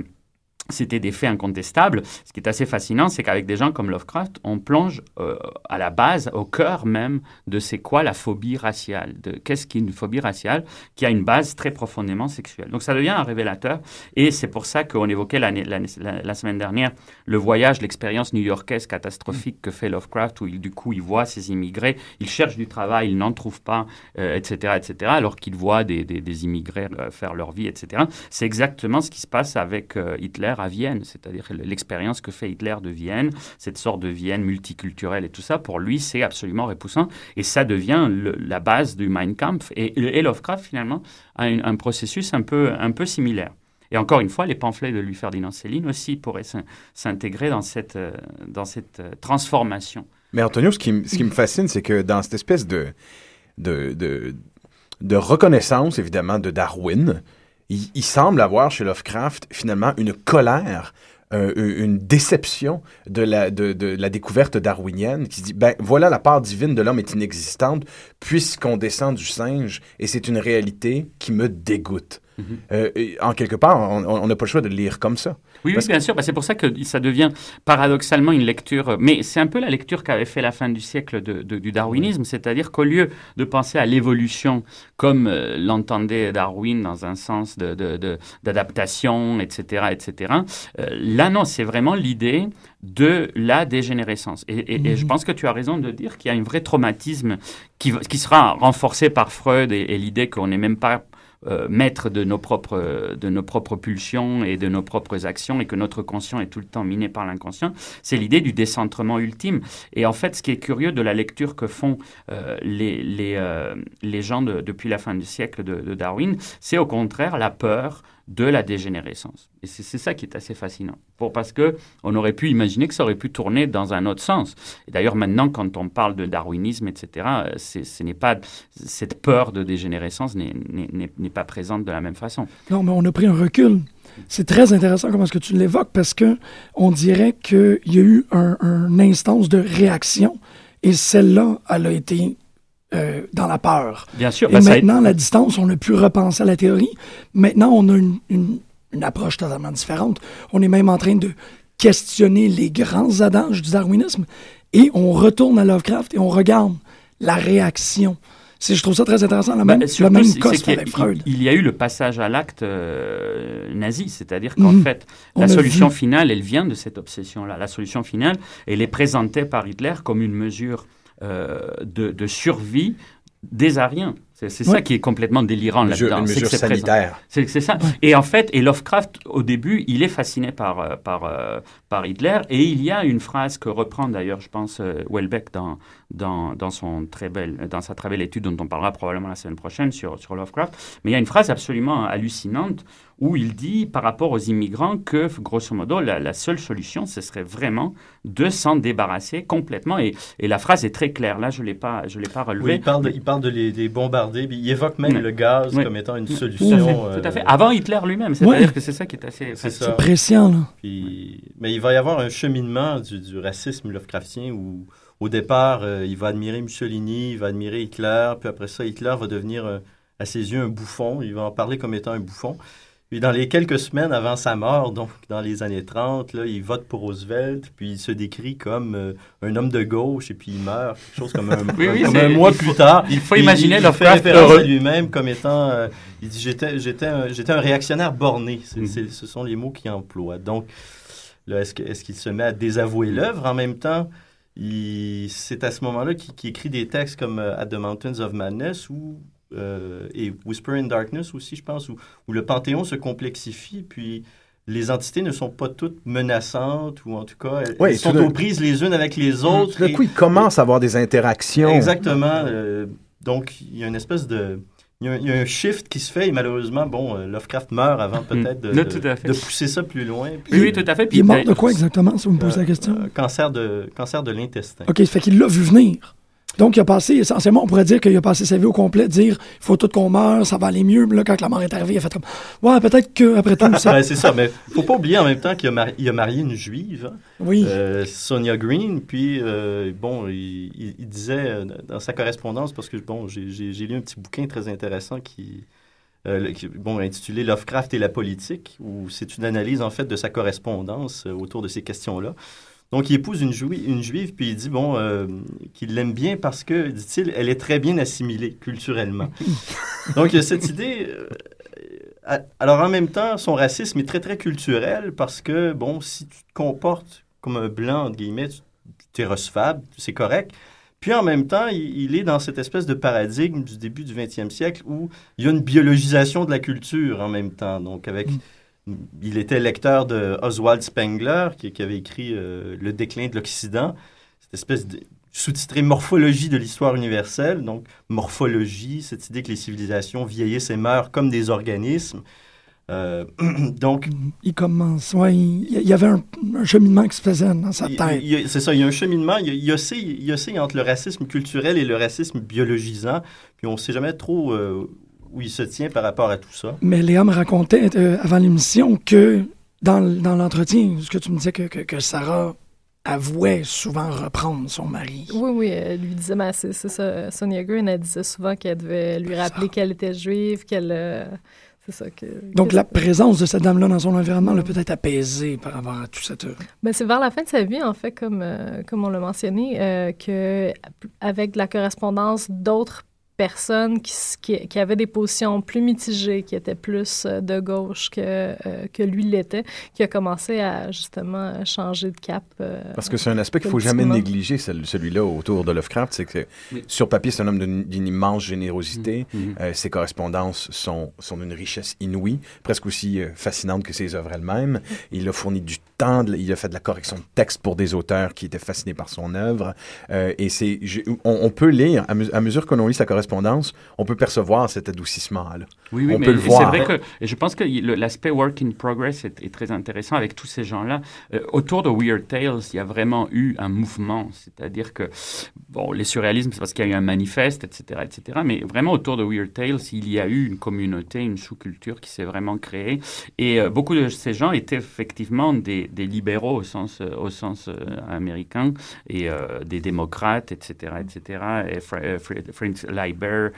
c'était des faits incontestables. Ce qui est assez fascinant, c'est qu'avec des gens comme Lovecraft, on plonge euh, à la base, au cœur même de c'est quoi la phobie raciale, de qu'est-ce qu'une phobie raciale qui a une base très profondément sexuelle. Donc ça devient un révélateur et c'est pour ça qu'on évoquait la, semaine dernière le voyage, l'expérience new-yorkaise catastrophique que fait Lovecraft où il, du coup il voit ces immigrés, il cherche du travail, il n'en trouve pas, euh, etc., etc., alors qu'il voit des immigrés euh, faire leur vie, etc. C'est exactement ce qui se passe avec Hitler à Vienne, c'est-à-dire l'expérience que fait Hitler de Vienne, cette sorte de Vienne multiculturelle et tout ça, pour lui, c'est absolument repoussant. Et ça devient la base du Mein Kampf. Et, Lovecraft, finalement, a un, processus un peu, un peu similaire. Et encore une fois, les pamphlets de Louis-Ferdinand Céline aussi pourraient s'intégrer dans cette, euh, dans cette euh, transformation. Mais Antonio, ce qui, ce qui me fascine, c'est que dans cette espèce de, de, de reconnaissance, évidemment, de Darwin, il, semble avoir chez Lovecraft finalement une colère une déception de la, de, la découverte darwinienne qui dit, ben voilà, la part divine de l'homme est inexistante puisqu'on descend du singe et c'est une réalité qui me dégoûte. Euh, en quelque part, on n'a pas le choix de le lire comme ça. Oui, bien sûr. Bah, c'est pour ça que ça devient paradoxalement une lecture. Mais c'est un peu la lecture qu'avait fait la fin du siècle de, du darwinisme, c'est-à-dire qu'au lieu de penser à l'évolution comme euh, l'entendait Darwin dans un sens d'adaptation, de, etc., etc., euh, là, non, c'est vraiment l'idée de la dégénérescence. Et, et, je mhm. pense que tu as raison de dire qu'il y a un vrai traumatisme qui, qui sera renforcé par Freud et, et l'idée qu'on n'est même pas euh, maître de nos, propres, de nos propres pulsions et de nos propres actions et que notre conscient est tout le temps miné par l'inconscient, c'est l'idée du décentrement ultime. Et en fait, ce qui est curieux de la lecture que font euh, les, les, euh, les gens depuis la fin du siècle de, de Darwin, c'est au contraire la peur de la dégénérescence. Et c'est ça qui est assez fascinant. Pour, parce qu'on aurait pu imaginer que ça aurait pu tourner dans un autre sens. Et d'ailleurs, maintenant, quand on parle de darwinisme, etc., ce n'est pas, cette peur de dégénérescence n'est pas présente de la même façon. Non, mais on a pris un recul. C'est très intéressant comment est-ce que tu l'évoques parce que on dirait qu'il y a eu un, un, instance de réaction et celle-là, elle a été euh, dans la peur. Bien sûr. Et ben, maintenant, la distance, on a pu repenser à la théorie. Maintenant, on a une, une, une, approche totalement différente. On est même en train de questionner les grands adages du darwinisme et on retourne à Lovecraft et on regarde la réaction. Je trouve ça très intéressant, la ben, même, la même avec Freud. Il y a eu le passage à l'acte euh, nazi, c'est-à-dire qu'en mhm. fait, la solution finale, elle vient de cette obsession-là. La solution finale, elle est présentée par Hitler comme une mesure euh, de, survie des Ariens. C'est ça qui est complètement délirant là-dedans. C'est sanitaire. C'est ça. Et en fait, et Lovecraft, au début, il est fasciné par, euh, par, euh, par Hitler. Et il y a une phrase que reprend d'ailleurs, je pense, Welbeck dans, dans, dans, son très belle, dans sa très belle étude dont on parlera probablement la semaine prochaine sur, sur Lovecraft. Mais il y a une phrase absolument hallucinante où il dit par rapport aux immigrants que, grosso modo, la, seule solution, ce serait vraiment de s'en débarrasser complètement. Et, et, la phrase est très claire. Là, je ne l'ai pas, je l'ai pas relevée. il parle de, il parle de les, Il évoque même le gaz comme étant une solution. Tout à fait. Euh, Avant Hitler lui-même. C'est-à-dire que c'est ça qui est assez... C'est pression, là. mais il va y avoir un cheminement du, du racisme Lovecraftien où au départ, euh, il va admirer Mussolini, il va admirer Hitler, puis après ça, Hitler va devenir, euh, à ses yeux, un bouffon. Il va en parler comme étant un bouffon. Puis dans les quelques semaines avant sa mort, donc dans les années 30, là, il vote pour Roosevelt, puis il se décrit comme euh, un homme de gauche, et puis il meurt, quelque chose comme un, <laughs> mois plus tard. Il faut imaginer il, il fait référence à lui-même comme étant, euh, il dit j'étais j'étais un, j'étais un réactionnaire borné. Mm. ce sont les mots qu'il emploie. Donc là, est-ce, est-ce qu'il se met à désavouer l'œuvre? En même temps? c'est à ce moment-là qu'il, écrit des textes comme euh, At the Mountains of Madness ou euh, et Whisper in Darkness aussi, je pense, où, où, le panthéon se complexifie, puis les entités ne sont pas toutes menaçantes, ou en tout cas, elles, sont aux prises les unes avec les autres. Tout coup, ils commencent à avoir des interactions. Exactement. Euh, donc, il y a une espèce de... Il y, a, un shift qui se fait et malheureusement, bon, euh, Lovecraft meurt avant mm. peut-être de, de, pousser ça plus loin. oui, oui, tout à fait. il est mort de quoi exactement, si vous me posez la question? cancer de, cancer de l'intestin. OK, ça fait qu'il l'a vu venir. Donc, il a passé, essentiellement, on pourrait dire qu'il a passé sa vie au complet, dire il faut tout qu'on meure, ça va aller mieux. là, quand la mort est arrivée, il a fait comme Ouais, peut-être qu'après tout, ça. <laughs> c'est ça, mais faut pas oublier en même temps qu'il a, marié, a marié une juive, hein. oui. Euh, Sonia Green, puis, euh, bon, il, disait euh, dans sa correspondance, parce que, bon, j'ai lu un petit bouquin très intéressant qui. bon, intitulé Lovecraft et la politique, où c'est une analyse en fait de sa correspondance autour de ces questions-là. Donc, il épouse une, une juive, puis il dit, bon, euh, qu'il l'aime bien parce que, dit-il, elle est très bien assimilée culturellement. <laughs> Donc, il y a cette idée. Euh, alors, en même temps, son racisme est très, très culturel parce que, bon, si tu te comportes comme un blanc, entre guillemets, tu es recevable, c'est correct. Puis en même temps, il, est dans cette espèce de paradigme du début du 20e siècle où il y a une biologisation de la culture en même temps. Donc, avec. Il était lecteur de Oswald Spengler, qui, qui avait écrit euh, Le déclin de l'Occident, cette espèce de sous-titré Morphologie de l'histoire universelle. Donc, morphologie, cette idée que les civilisations vieillissent et meurent comme des organismes. Euh, <clears throat> donc, Il commence, ouais, il y avait un, un cheminement qui se faisait dans sa tête. c'est ça, il y a un cheminement, il y a, il y a ces- il y a entre le racisme culturel et le racisme biologisant, puis on ne sait jamais trop euh, où il se tient par rapport à tout ça. Mais Léa me racontait euh, avant l'émission que dans, dans l'entretien, ce que tu me disais que, que, que Sarah avouait souvent reprendre son mari. Oui, oui, elle lui disait, mais c'est c'est ça, Sonia Green, elle disait souvent qu'elle devait lui rappeler qu'elle était juive, qu'elle... euh, c'est ça que... Donc que la c'est- présence de cette dame-là dans son environnement l'a peut-être apaisé par rapport à tout cette... Ben, c'est vers la fin de sa vie, en fait, comme, euh, comme on l'a mentionné, euh, que avec la correspondance d'autres personnes qui, qui, qui avaient des positions plus mitigées, qui étaient plus euh, de gauche que, euh, que lui l'était, qui a commencé à justement changer de cap. euh, Parce que c'est un aspect qu'il faut jamais négliger, cel- celui-là autour de Lovecraft, c'est que Oui. sur papier, c'est un homme d'une immense générosité. Mhm. Euh, ses correspondances sont, sont d'une richesse inouïe, presque aussi euh, fascinante que ses œuvres elles-mêmes. Il a fourni du temps, de- il a fait de la correction de texte pour des auteurs qui étaient fascinés par son œuvre. Euh, et c'est, on, on peut lire, à, mes- à mesure qu'on lit sa correspondance, on peut percevoir cet adoucissement-là. Oui, oui, On mais peut le c'est voir. vrai que et je pense que l'aspect work in progress est, est très intéressant avec tous ces gens-là. Euh, autour de Weird Tales, il y a vraiment eu un mouvement, c'est-à-dire que bon, les surréalismes, c'est parce qu'il y a eu un manifeste, etc., etc. Mais vraiment autour de Weird Tales, il y a eu une communauté, une sous-culture qui s'est vraiment créée. Et euh, beaucoup de ces gens étaient effectivement des, des libéraux au sens, euh, au sens euh, américain et euh, des démocrates, etc., etc. Et Fritz Leiber,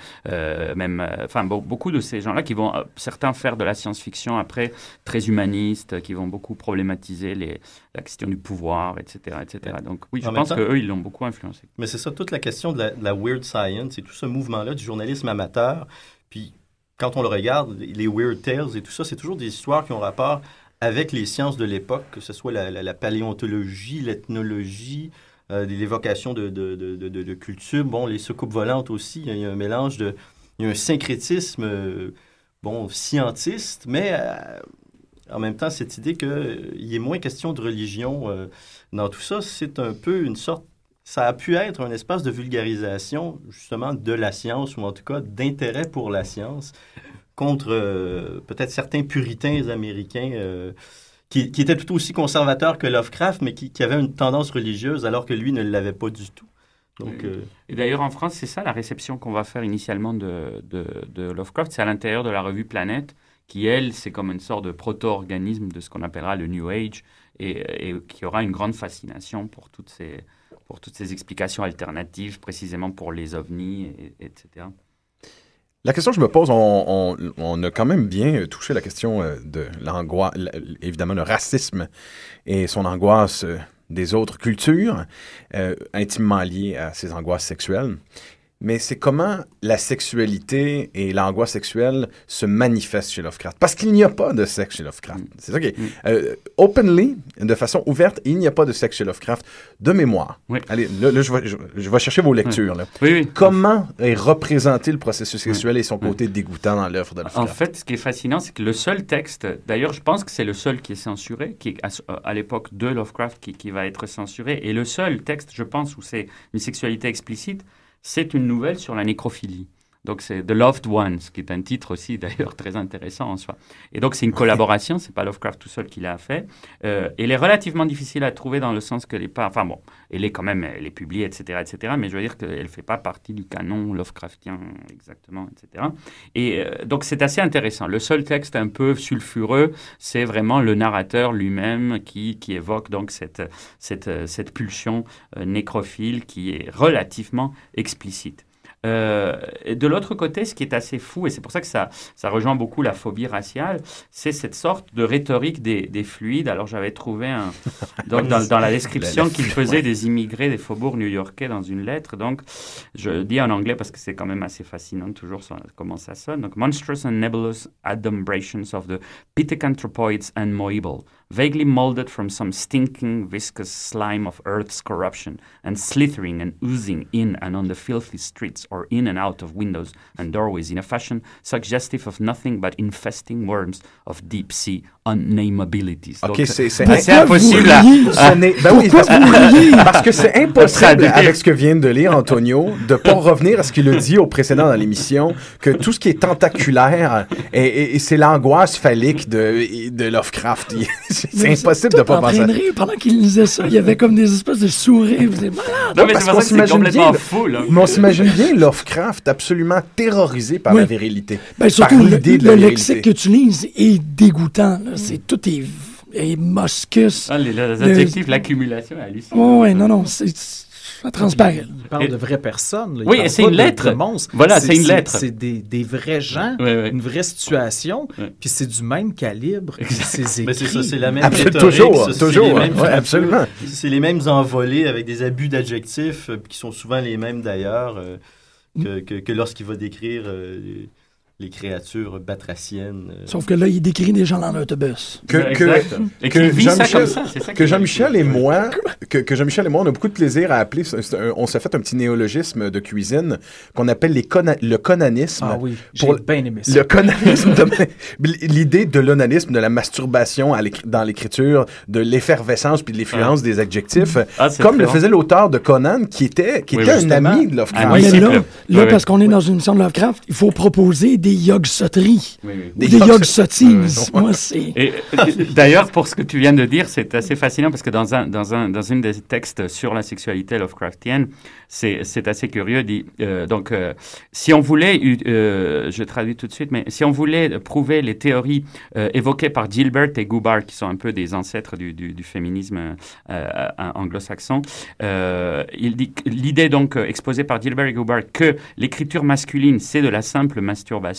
même, enfin, be- beaucoup de ces gens-là qui vont, certains faire de la science-fiction après très humaniste, qui vont beaucoup problématiser les, la question du pouvoir, etc., etc. Donc oui, je En pense qu'eux, ils l'ont beaucoup influencé. Mais c'est ça, toute la question de la, de la weird science et tout ce mouvement-là du journalisme amateur. Puis quand on le regarde, les weird tales et tout ça, c'est toujours des histoires qui ont rapport avec les sciences de l'époque, que ce soit la, paléontologie, l'ethnologie, euh, l'évocation de, de, culture. Bon, les soucoupes volantes aussi, il y a un mélange de... Il y a un syncrétisme, euh, bon, scientiste, mais euh, en même temps, cette idée qu'il est moins question de religion euh, dans tout ça, c'est un peu une sorte ça a pu être un espace de vulgarisation, justement, de la science, ou en tout cas d'intérêt pour la science, contre euh, peut-être certains puritains américains euh, qui, qui étaient tout aussi conservateurs que Lovecraft, mais qui, qui avaient une tendance religieuse, alors que lui ne l'avait pas du tout. Donc, euh, Et d'ailleurs, en France, c'est ça la réception qu'on va faire initialement de, de, de Lovecraft. C'est à l'intérieur de la revue Planète, qui, elle, c'est comme une sorte de proto-organisme de ce qu'on appellera le New Age, et, et qui aura une grande fascination pour toutes ces, pour toutes ces explications alternatives, précisément pour les ovnis, et- etc. La question que je me pose, on, on- on a quand même bien touché la question euh, de l'angoisse, évidemment le racisme et son angoisse euh, des autres cultures, euh, intimement liées à ses angoisses sexuelles. Mais c'est comment la sexualité et l'angoisse sexuelle se manifestent chez Lovecraft. Parce qu'il n'y a pas de sexe chez Lovecraft. Mm. C'est ça qui est. Mm. euh, openly, de façon ouverte, il n'y a pas de sexe chez Lovecraft de mémoire. Oui. Allez, là, là, je, vais, je- je vais chercher vos lectures. là. Oui, oui. Comment est représenté le processus sexuel et son côté dégoûtant dans l'œuvre de En Lovecraft? fait, ce qui est fascinant, c'est que le seul texte, d'ailleurs, je pense que c'est le seul qui est censuré, qui est à, à l'époque de Lovecraft qui, qui va être censuré, et le seul texte, je pense, où c'est une sexualité explicite, c'est une nouvelle sur la nécrophilie. Donc c'est The Loved Ones, qui est un titre aussi <laughs> d'ailleurs très intéressant en soi. Et donc c'est une collaboration, c'est pas Lovecraft tout seul qui l'a fait. Euh, elle est relativement difficile à trouver dans le sens qu'elle est pas, enfin bon, elle est quand même, elle est publiée, etc., etc. Mais je veux dire qu'elle fait pas partie du canon Lovecraftien exactement, etc. Et euh, donc c'est assez intéressant. Le seul texte un peu sulfureux, c'est vraiment le narrateur lui-même qui, qui évoque donc cette, cette, cette pulsion euh, nécrophile qui est relativement explicite. Euh, et de l'autre côté, ce qui est assez fou, et c'est pour ça que ça, ça rejoint beaucoup la phobie raciale, c'est cette sorte de rhétorique des, des fluides. Alors j'avais trouvé un, <laughs> donc dans, dans la description qu'il faisait des immigrés des faubourgs new-yorkais dans une lettre. Donc je dis en anglais parce que c'est quand même assez fascinant toujours comment ça sonne. Donc monstrous and nebulous adumbrations of the pithecanthropoids and moeble, vaguely molded from some stinking viscous slime of earth's corruption, and slithering and oozing in and on the filthy streets or in and out of windows and doorways in a fashion suggestive of nothing but infesting worms of deep sea unnamabilities. OK, c'est impossible à... Ce n'est- ben oui, parce, parce que c'est impossible, avec ce que vient de lire Antonio, de pas revenir à ce qu'il a dit au précédent dans l'émission, que tout ce qui est tentaculaire, et, et- et c'est l'angoisse phallique de, de Lovecraft. C'est Mais impossible tout de pas en penser train à de rire pendant qu'il lisait ça. Il y avait comme des espèces de sourires. Vous êtes malade. Non, mais parce c'est pour qu'on ça que c'est s'imagine complètement bien, fou, là. Mais on s'imagine bien Lovecraft absolument terrorisé par Oui. la virilité. Ben, surtout, par le, l'idée de le la lexique que tu lises est dégoûtant. là. C'est tout est, est moscus. Ah, les, les Le- adjectifs, l'accumulation hallucinante. Ouais, non, non, c'est ça transparaît. Il parle de vraies personnes. là. Oui, c'est une lettre. de monstres. Voilà, c'est une lettre. C'est des, des vrais gens, une vraie situation, puis c'est du même calibre que <laughs> ses Mais c'est ça, écrits. c'est la même Absolument, rhétorique, toujours, ça, c'est toujours, les mêmes ouais, phrases. absolument. C'est les mêmes envolées avec des abus d'adjectifs euh, qui sont souvent les mêmes d'ailleurs euh, que, que, que lorsqu'il va décrire euh, les, créatures batraciennes. euh. Sauf que là, il décrit des gens dans l'autobus. Que, que. Et que Jean-Michel- que et moi, que, que Jean-Michel et moi, on a beaucoup de plaisir à appeler. on s'est fait un petit néologisme de cuisine qu'on appelle les cona- le conanisme. Ah oui, j'ai Pour- bien aimé ça. Le conanisme, <laughs> l'idée de l'onanisme, de la masturbation à dans l'écriture, de l'effervescence puis de l'influence des adjectifs, Ah, comme le faisait l'auteur de Conan, qui était, qui Oui, était un ami de Lovecraft. Ah, oui, là, là parce qu'on est dans une émission de Lovecraft, il faut proposer des Oui, oui. Ou Des des yog- yog-sotties. Moi, c'est... <laughs> Et euh, d'ailleurs, pour ce que tu viens de dire, c'est assez fascinant parce que dans un, dans un, dans une des textes sur la sexualité Lovecraftienne, c'est c'est assez curieux. Dit, euh, donc, euh, si on voulait, euh, je traduis tout de suite, mais si on voulait prouver les théories euh, évoquées par Gilbert et Goubart, qui sont un peu des ancêtres du, du, du féminisme anglo-saxon, euh, il dit que l'idée donc exposée par Gilbert et Goubart que l'écriture masculine c'est de la simple masturbation,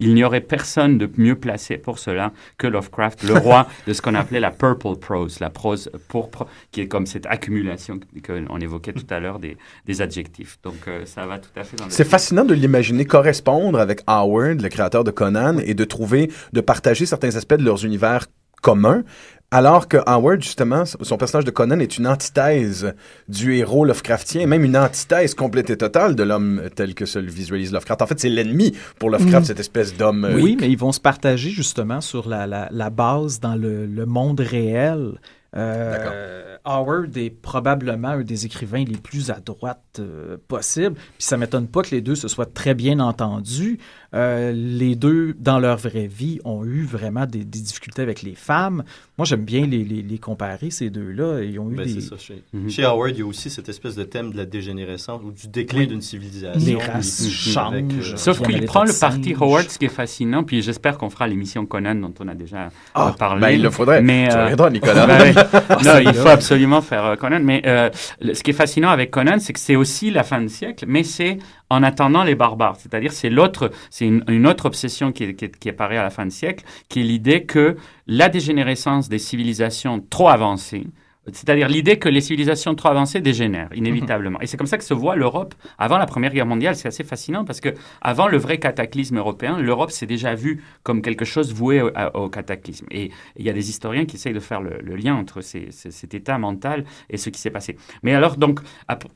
il n'y aurait personne de mieux placé pour cela que Lovecraft, le roi <laughs> de ce qu'on appelait la purple prose, la prose pourpre, qui est comme cette accumulation qu'on évoquait tout à l'heure des, des adjectifs. Donc euh, ça va tout à fait dans le C'est fascinant de l'imaginer correspondre avec Howard, le créateur de Conan, et de trouver, de partager certains aspects de leurs univers communs, alors que Howard, justement, son personnage de Conan est une antithèse du héros Lovecraftien, même une antithèse complète et totale de l'homme tel que se le visualise Lovecraft. En fait, c'est l'ennemi pour Lovecraft, Mm. cette espèce d'homme. euh, Oui, mais ils vont se partager justement sur la, la, la base dans le, le monde réel. Euh, Howard est probablement un des écrivains les plus à droite euh, possible. Puis ça m'étonne pas que les deux se soient très bien entendus. Euh, les deux, dans leur vraie vie, ont eu vraiment des, des difficultés avec les femmes. Moi, j'aime bien les, les, les comparer, ces deux-là. Ils ont eu Ben, des... c'est ça. Chez, Mhm. chez Howard, il y a aussi cette espèce de thème de la dégénérescence ou du déclin d'une civilisation. Les races changent. euh, Sauf qu'il prend le parti. Howard, ce qui est fascinant, puis j'espère qu'on fera l'émission Conan dont on a déjà Ah, parlé. ben, il le faudrait. Mais, Tu euh, Nicolas. <laughs> Ben. Non, c'est il faut absolument faire euh, Conan. Mais euh, le- ce qui est fascinant avec Conan, c'est que c'est aussi la fin du siècle, mais c'est en attendant les barbares. C'est-à-dire, c'est l'autre, c'est une, une autre obsession qui, est- qui, qui apparaît à la fin du siècle, qui est l'idée que la dégénérescence des civilisations trop avancées, c'est-à-dire l'idée que les civilisations trop avancées dégénèrent inévitablement. Et c'est comme ça que se voit l'Europe avant la Première Guerre mondiale. C'est assez fascinant parce que avant le vrai cataclysme européen, l'Europe s'est déjà vue comme quelque chose voué au, cataclysme. Et il y a des historiens qui essayent de faire le, lien entre cet état mental et ce qui s'est passé. Mais alors donc,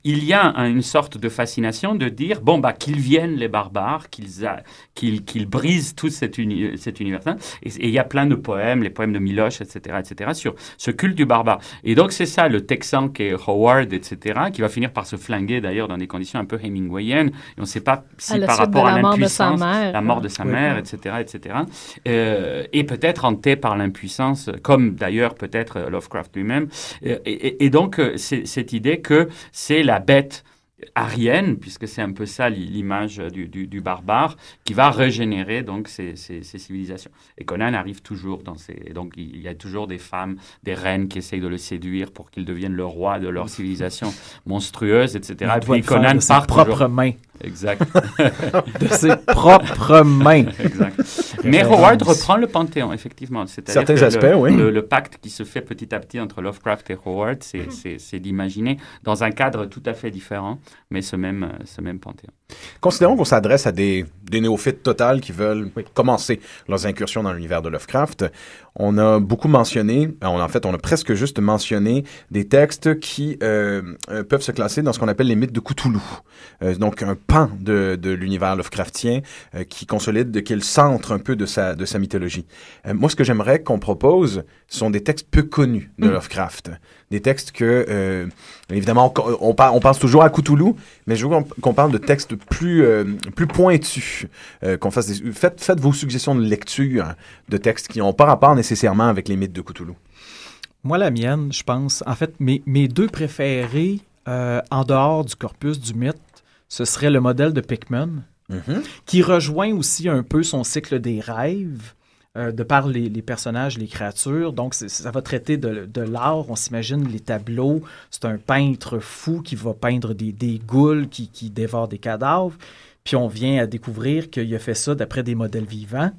il y a un- une sorte de fascination de dire bon bah qu'ils viennent les barbares, qu'ils qu'ils qu'ils brisent tout cet, uni- cet univers. Et et il y a plein de poèmes, les poèmes de Miloche, etc., etc., sur ce culte du barbare. C'est ça le Texan qui est Howard, etc., qui va finir par se flinguer d'ailleurs dans des conditions un peu Hemingwayennes. Et on ne sait pas si par rapport à l'impuissance, la mort de sa Oui. mère, etc., etc., euh, et peut-être hanté par l'impuissance, comme d'ailleurs peut-être euh, Lovecraft lui-même. Euh, Et, et- et donc euh, c'est cette idée que c'est la bête arienne, puisque c'est un peu ça l'i- l'image du, du- du barbare, qui va régénérer donc ces, ces- ces civilisations. Et Conan arrive toujours dans ces... et Donc il y a toujours des femmes, des reines qui essayent de le séduire pour qu'il devienne le roi de leur civilisation monstrueuse, etc. Et puis Conan de ses part propres toujours- mains. Exact. <laughs> De ses propres mains. exact. Mais. Howard reprend le Panthéon, effectivement. Certains que aspects, le, oui. le, le pacte qui se fait petit à petit entre Lovecraft et Howard, c'est d'imaginer dans un cadre tout à fait différent mais ce même, euh, ce même panthéon. Considérons qu'on s'adresse à des, des néophytes totales qui veulent commencer leurs incursions dans l'univers de Lovecraft. On a beaucoup mentionné, euh, on, en fait, on a presque juste mentionné des textes qui euh, peuvent se classer dans ce qu'on appelle les mythes de Cthulhu. Euh, donc, un pan de, de l'univers Lovecraftien euh, qui consolide, de, qui est le centre un peu de sa, de sa mythologie. Euh, moi, ce que j'aimerais qu'on propose sont des textes peu connus de Lovecraft. Des textes que, euh, évidemment, on, on, par- on pense toujours à Cthulhu, mais je veux qu'on parle de textes plus, euh, plus pointus. Euh, qu'on fasse des, faites, faites vos suggestions de lecture de textes qui n'ont pas rapport nécessairement avec les mythes de Cthulhu. Moi, la mienne, je pense, en fait, mes, mes deux préférés en dehors du corpus du mythe, ce serait le modèle de Pickman, Mhm. qui rejoint aussi un peu son cycle des rêves, euh, de par les, personnages, les créatures. Donc, ça va traiter de, l'art. On s'imagine les tableaux. C'est un peintre fou qui va peindre des, des ghouls qui, qui dévorent des cadavres. Puis on vient à découvrir qu'il a fait ça d'après des modèles vivants.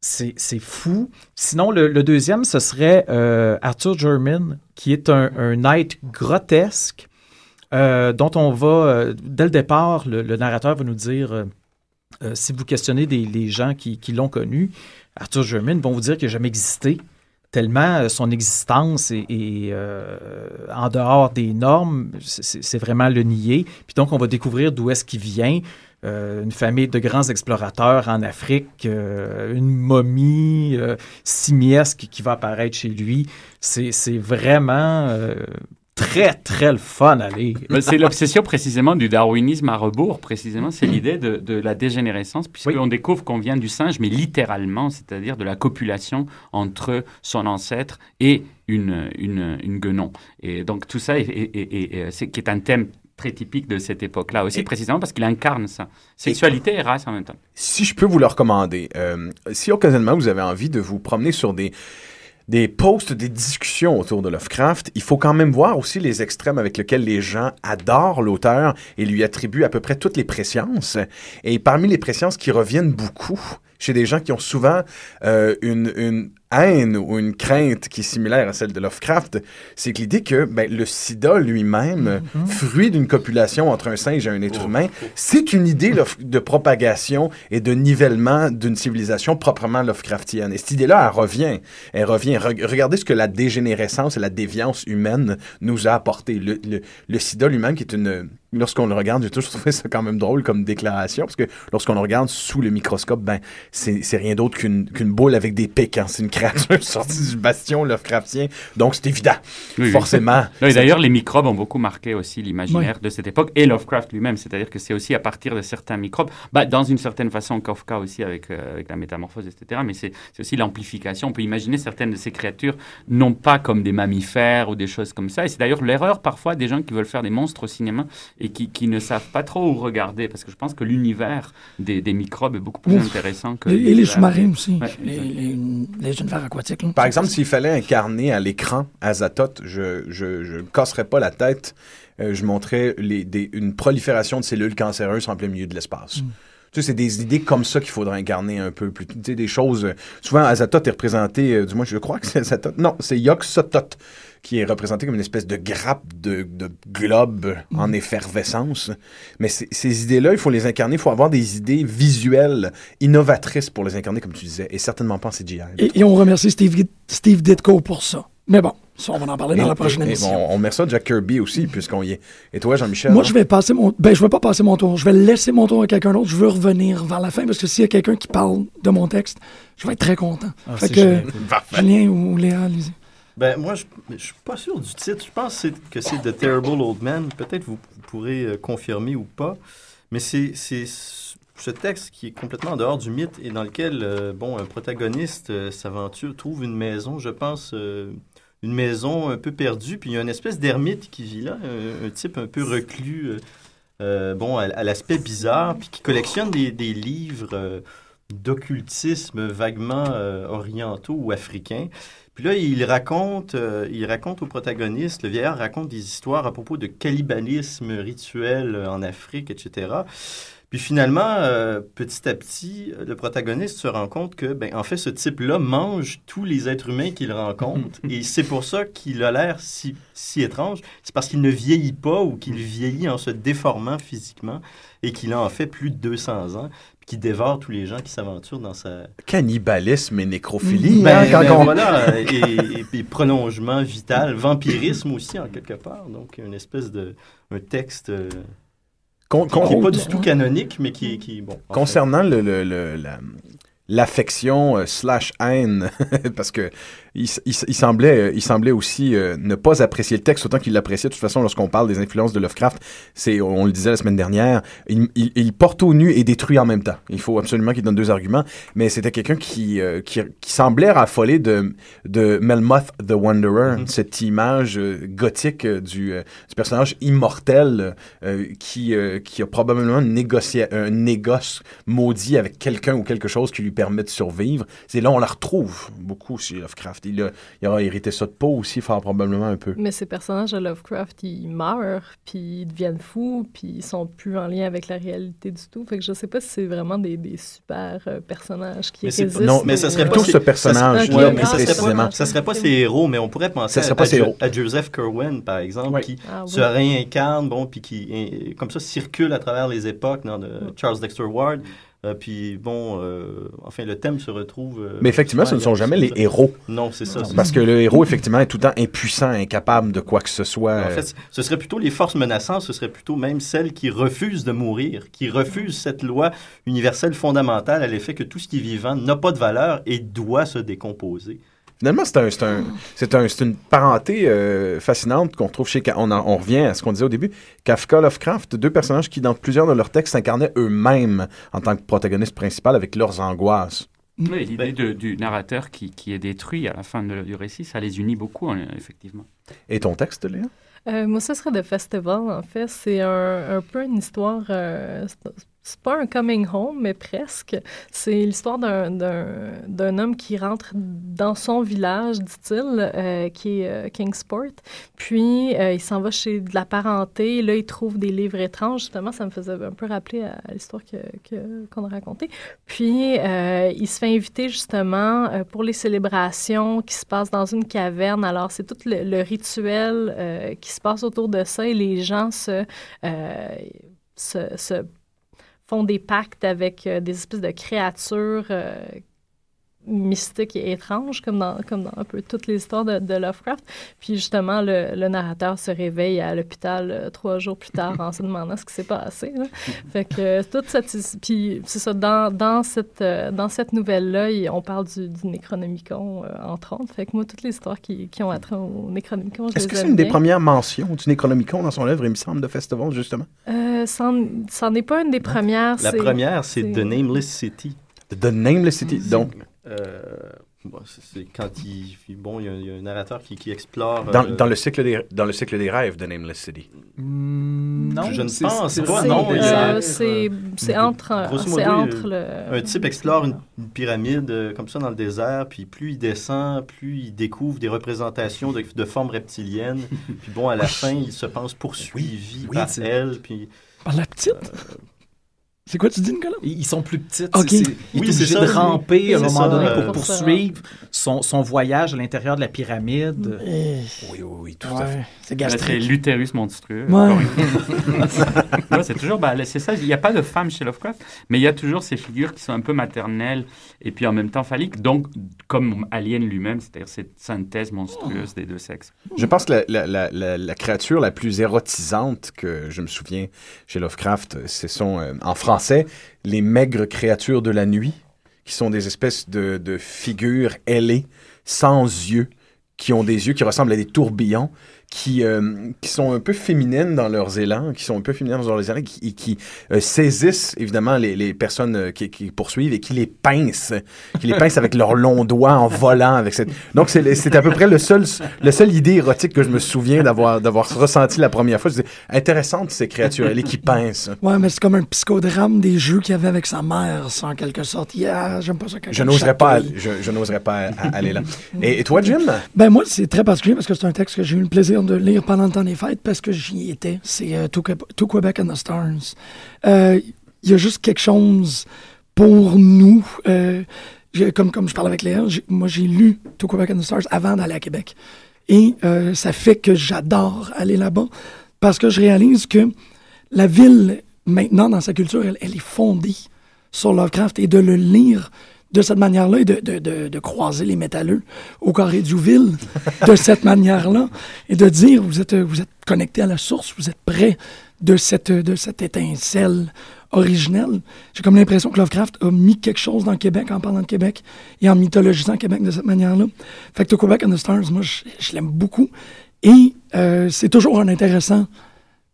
C'est fou. Sinon, le, deuxième, ce serait euh, Arthur German, qui est un, knight grotesque, euh, dont on va, dès le départ, le, le narrateur va nous dire, euh, si vous questionnez des, les gens qui, l'ont connu, Arthur German vont vous dire qu'il n'a jamais existé, tellement euh, son existence est, euh, en dehors des normes, c'est vraiment le nier. Puis donc, on va découvrir d'où est-ce qu'il vient, une famille de grands explorateurs en Afrique, une momie simiesque qui va apparaître chez lui. C'est vraiment très, très le fun à lire. C'est l'obsession précisément du darwinisme à rebours, précisément, c'est l'idée de, de la dégénérescence, puisqu'on découvre qu'on vient du singe, mais littéralement, c'est-à-dire de la copulation entre son ancêtre et une, une, une guenon. Et donc tout ça, est, est- est- est- c'est, qui est un thème très typique de cette époque-là aussi, Et- précisément parce qu'il incarne ça. Sexualité et race en même temps. Si je peux vous le recommander, euh, si occasionnellement vous avez envie de vous promener sur des, des posts, des discussions autour de Lovecraft, il faut quand même voir aussi les extrêmes avec lesquels les gens adorent l'auteur et lui attribuent à peu près toutes les présciences. Et parmi les présciences qui reviennent beaucoup chez des gens qui ont souvent euh, une, une haine ou une crainte qui est similaire à celle de Lovecraft, c'est que l'idée que ben, le sida lui-même, fruit d'une copulation entre un singe et un être humain, c'est une idée de propagation et de nivellement d'une civilisation proprement Lovecraftienne. Et cette idée-là, elle revient. Elle revient. Re- regardez ce que la dégénérescence et la déviance humaine nous a apporté. Le, le, le sida lui-même, qui est une... Lorsqu'on le regarde, j'ai toujours trouvé ça quand même drôle comme déclaration, parce que lorsqu'on le regarde sous le microscope, ben, c'est rien d'autre qu'une qu'une boule avec des pics. hein. C'est une créature <laughs> sortie du bastion Lovecraftien. Donc, c'est évident. Oui, oui. Forcément. <laughs> Non, et d'ailleurs, les microbes ont beaucoup marqué aussi l'imaginaire de cette époque et Lovecraft lui-même. C'est-à-dire que c'est aussi à partir de certains microbes, bah, dans une certaine façon, Kafka aussi avec, euh, avec la métamorphose, etc. Mais c'est c'est aussi l'amplification. On peut imaginer certaines de ces créatures non pas comme des mammifères ou des choses comme ça. Et c'est d'ailleurs l'erreur parfois des gens qui veulent faire des monstres au cinéma et qui, qui ne savent pas trop où regarder. Parce que je pense que l'univers des, des microbes est beaucoup plus Ouf. intéressant que. Et, et les sous-marins aussi. Ouais, les, les, les univers aquatiques. là. Par exemple, s'il fallait incarner à l'écran Azathoth, je je, je casserais pas la tête. euh, je montrais les, des, une prolifération de cellules cancéreuses en plein milieu de l'espace. Tu sais, c'est des idées comme ça qu'il faudrait incarner un peu plus. Tu sais, des choses. euh, souvent, Azathoth est représenté, euh, du moins, je crois que c'est Azathoth. Non, c'est Yog-Sothoth qui est représenté comme une espèce de grappe de, de globe en effervescence. Mais ces idées-là, il faut les incarner. Il faut avoir des idées visuelles innovatrices pour les incarner, comme tu disais, et certainement pas en CGI. Et, et on remercie Steve, Steve Ditko pour ça. Mais bon, ça, on va en parler dans la prochaine et- et émission. bon, on remercie Jack Kirby aussi, puisqu'on y est. Et toi, Jean-Michel? Moi, je vais passer mon. Ben, je vais pas passer mon tour. Je vais laisser mon tour à quelqu'un d'autre. Je veux revenir vers la fin parce que s'il y a quelqu'un qui parle de mon texte, je vais être très content. Ah, fait que. Julien ou Léa, lisez. Ben, moi, je je suis pas sûr du titre. Je pense que c'est- que c'est The Terrible Old Man. Peut-être vous, vous pourrez euh, confirmer ou pas. Mais c'est c'est ce texte qui est complètement en dehors du mythe et dans lequel, euh, bon, un protagoniste euh, s'aventure, trouve une maison, je pense, euh, une maison un peu perdue. Puis il y a une espèce d'ermite qui vit là, un, type un peu reclus, euh, euh, bon, à, l'aspect bizarre, puis qui collectionne des, livres euh, d'occultisme vaguement orientaux ou africains. Puis là, il raconte, il raconte au protagoniste, le vieillard raconte des histoires à propos de cannibalisme rituel en Afrique, etc. Puis finalement, euh, petit à petit, euh, le protagoniste se rend compte que, ben, en fait, ce type-là mange tous les êtres humains qu'il rencontre. <laughs> et c'est pour ça qu'il a l'air si, si étrange. C'est parce qu'il ne vieillit pas ou qu'il vieillit en se déformant physiquement et qu'il a en fait plus de 200 ans, puis qu'il dévore tous les gens qui s'aventurent dans sa... Cannibalisme et nécrophilie. Ben, hein, quand ben, on- voilà, et, prolongement vital, vampirisme aussi en quelque part. Donc une espèce de un texte euh, Con- con- qui n'est pas du tout canonique, mais qui est qui bon. Concernant le, le- le- la- l'affection euh, slash haine, <laughs> parce que il, semblait, euh, il semblait aussi euh, ne pas apprécier le texte autant qu'il l'appréciait. De toute façon, lorsqu'on parle des influences de Lovecraft, c'est, on le disait la semaine dernière, il, il- porte au nu et détruit en même temps. Il faut absolument qu'il donne deux arguments, mais c'était quelqu'un qui, euh, qui, qui semblait raffoler de, de Melmoth the Wanderer, Mhm. cette image gothique du, du personnage immortel qui, qui a probablement négocié, un négoce maudit avec quelqu'un ou quelque chose qui lui permet de survivre. C'est là on la retrouve beaucoup chez Lovecraft. Il, a, il aura hérité ça de Poe aussi, fort probablement un peu. Mais ces personnages de Lovecraft, ils meurent, puis ils deviennent fous, puis ils sont plus en lien avec la réalité du tout. Fait que je sais pas si c'est vraiment des, des super euh, Mais personnages qui c'est- résistent. non, mais ça serait euh, pas Plutôt ce personnage Ok, Ouais, mais ça serait, précisément. pas, ça serait pas ses héros, mais on pourrait penser Ça serait à, pas à ses Jo- héros. à Joseph Kerwin, par exemple, qui Ah, se réincarne, bon, puis qui, comme ça, circule à travers les époques dans de Charles Dexter Ward. Euh, puis, bon, euh, enfin, le thème se retrouve... euh, Mais effectivement, ce ne sont jamais les héros. Non, c'est ça. Parce que le héros, effectivement, est tout le temps impuissant, incapable de quoi que ce soit. En fait, ce serait plutôt les forces menaçantes, ce serait plutôt même celles qui refusent de mourir, qui refusent cette loi universelle fondamentale à l'effet que tout ce qui est vivant n'a pas de valeur et doit se décomposer. Finalement, c'est un, c'est un, c'est un, c'est une parenté euh, fascinante qu'on trouve chez. On, en- on revient à ce qu'on disait au début. Kafka, Lovecraft, deux personnages qui, dans plusieurs de leurs textes, s'incarnaient eux-mêmes en tant que protagonistes principaux avec leurs angoisses. Oui, l'idée Ben- de- du narrateur qui, qui est détruit à la fin de- du récit, ça les unit beaucoup, hein, effectivement. Et ton texte, Léa? Euh, moi, ce serait The Festival, en fait. C'est un, un peu une histoire. euh, c'est- pas un coming home, mais presque. C'est l'histoire d'un- homme qui rentre dans son village, dit-il, euh, qui est euh, Kingsport. Puis, euh, il s'en va chez de la parenté. Là, il trouve des livres étranges. Justement, ça me faisait un peu rappeler à, l'histoire que- que- qu'on a racontée. Puis, il se fait inviter justement pour les célébrations qui se passent dans une caverne. Alors, c'est tout le, rituel qui se passe autour de ça et les gens se, se font des pactes avec euh, des espèces de créatures mystiques et étranges, comme dans, comme dans un peu toutes les histoires de, de Lovecraft. Puis justement, le, le narrateur se réveille à l'hôpital euh, trois jours plus tard en se demandant ce qui s'est passé. là. Fait que euh, toute cette... Puis c'est ça, dans, dans cette, euh, dans cette nouvelle-là, on parle du, du Necronomicon, euh, entre autres. Fait que moi, toutes les histoires qui, qui ont attrait au Necronomicon, je Est-ce que c'est une des premières mentions du Necronomicon dans son œuvre, il me semble, de Festival, justement? Euh, c'en est pas une des premières. La première, c'est The Nameless City. The Nameless City. Mm. Donc, bon, c'est- quand il, bon, il y, a, il y a un narrateur qui, qui explore. dans, euh, dans le cycle des, dans le cycle des rêves de Nameless City. Hmm, non, Je ne pense c'est- pas, C'est non, euh, c'est- c'est entre, entre le... Un type explore une, une pyramide euh, comme ça dans le désert, puis plus il descend, plus il découvre des représentations de, de formes reptiliennes. <laughs> puis bon, à la fin, il se pense poursuivi oui, par elle. Puis Par la petite? C'est quoi tu dis, Nicolas? Ils ils sont plus petites. Ok. c'est- c'est- il Oui, est c'est obligé ça, de oui. ramper à un moment ça, donné euh, pour poursuivre son, son voyage à l'intérieur de la pyramide. Eh, Oui, oui, oui, tout à fait. ouais, c'est gastrique. l'utérus monstrueux. Ouais. <laughs> Ouais, c'est toujours, bah, c'est ça, il n'y a pas de femme chez Lovecraft, mais il y a toujours ces figures qui sont un peu maternelles et puis en même temps phalliques, donc comme Alien lui-même, c'est-à-dire cette synthèse monstrueuse des deux sexes. Je pense que la, créature la plus érotisante que je me souviens chez Lovecraft, ce sont, euh, en français, les maigres créatures de la nuit, qui sont des espèces de, de figures ailées, sans yeux, qui ont des yeux qui ressemblent à des tourbillons, qui, euh, qui sont un peu féminines dans leurs élans, qui sont un peu féminines dans leurs élans, qui, euh, saisissent évidemment les, les personnes euh, qui, qui poursuivent et qui les pincent, qui les pincent avec leurs longs doigts en volant. Avec cette... Donc c'est à peu près le seul, le seul idée érotique que je me souviens d'avoir ressenti la première fois. Je disais, intéressante ces créatures, elle qui pincent. Ouais, mais c'est comme un psychodrame des jeux qu'il y avait avec sa mère, ça, en quelque sorte. Yeah, j'aime pas ça quand Je n'oserais pas, je, je n'oserais pas aller là. Et, et toi, Jim? Ben moi, c'est très particulier parce que c'est un texte que j'ai eu le plaisir de lire pendant le temps des fêtes parce que j'y étais. C'est euh, Tout, Tout Quebec and the Stars. Euh, il y a juste quelque chose pour nous. euh, comme, comme je parle avec Léa, moi j'ai lu To Quebec and the Stars avant d'aller à Québec. Et euh, ça fait que j'adore aller là-bas parce que je réalise que la ville, maintenant, dans sa culture, elle, elle est fondée sur Lovecraft et de le lire de cette manière-là et de, de, de, de croiser les métalleux au carré du ville de <laughs> cette manière-là et de dire vous êtes, vous êtes connecté à la source, vous êtes près de cette, de cette étincelle originelle. J'ai comme l'impression que Lovecraft a mis quelque chose dans le Québec en parlant de Québec et en mythologisant Québec de cette manière-là. Fait que To Quebec and the Stars, moi, je, je l'aime beaucoup. Et euh, c'est toujours un intéressant,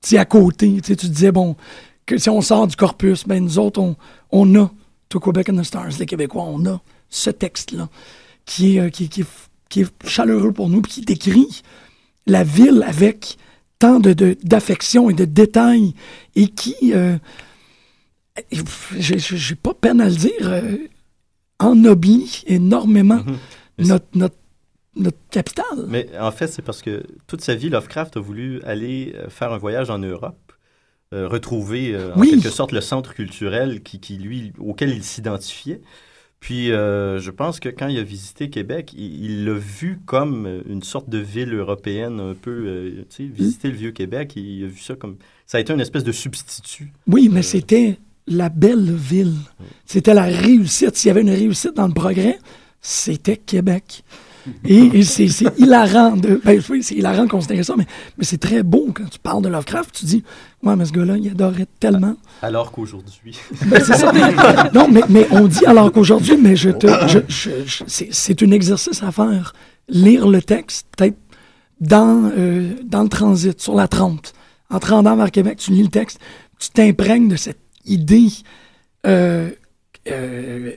tu à côté. Tu disais, bon, que si on sort du corpus, ben nous autres, on, on a To Quebec and the Stars, les Québécois, on a ce texte-là qui est, euh, qui, qui est- qui est chaleureux pour nous, puis qui décrit la ville avec tant de, de- d'affection et de détails et qui, euh, j'ai, pas peine à le dire, euh, ennoblit énormément Mhm. Notre, notre, notre capitale. Mais en fait, c'est parce que toute sa vie, Lovecraft a voulu aller euh, faire un voyage en Europe, euh, retrouver euh, en quelque sorte le centre culturel qui, qui, lui, auquel il s'identifiait. Puis, euh, je pense que quand il a visité Québec, il l'a vu comme une sorte de ville européenne, un peu, euh, tu sais, visiter le vieux Québec, il a vu ça comme... Ça a été une espèce de substitut. Oui, mais Euh, c'était la belle ville. C'était la réussite. S'il y avait une réussite dans le progrès, c'était Québec. Et, et c'est hilarant de. Ben, oui, c'est hilarant de considérer ça, mais, mais c'est très beau quand tu parles de Lovecraft. Tu dis, ouais, mais ce gars-là, il adorait tellement. Alors qu'aujourd'hui... Ben, c'est ça. non, mais, mais on dit alors qu'aujourd'hui, mais je te. je- je- je- c'est- c'est un exercice à faire. Lire le texte, peut-être dans, euh, dans le transit, sur la 30. En te rendant vers Québec, tu lis le texte, tu t'imprègnes de cette idée. Euh, euh,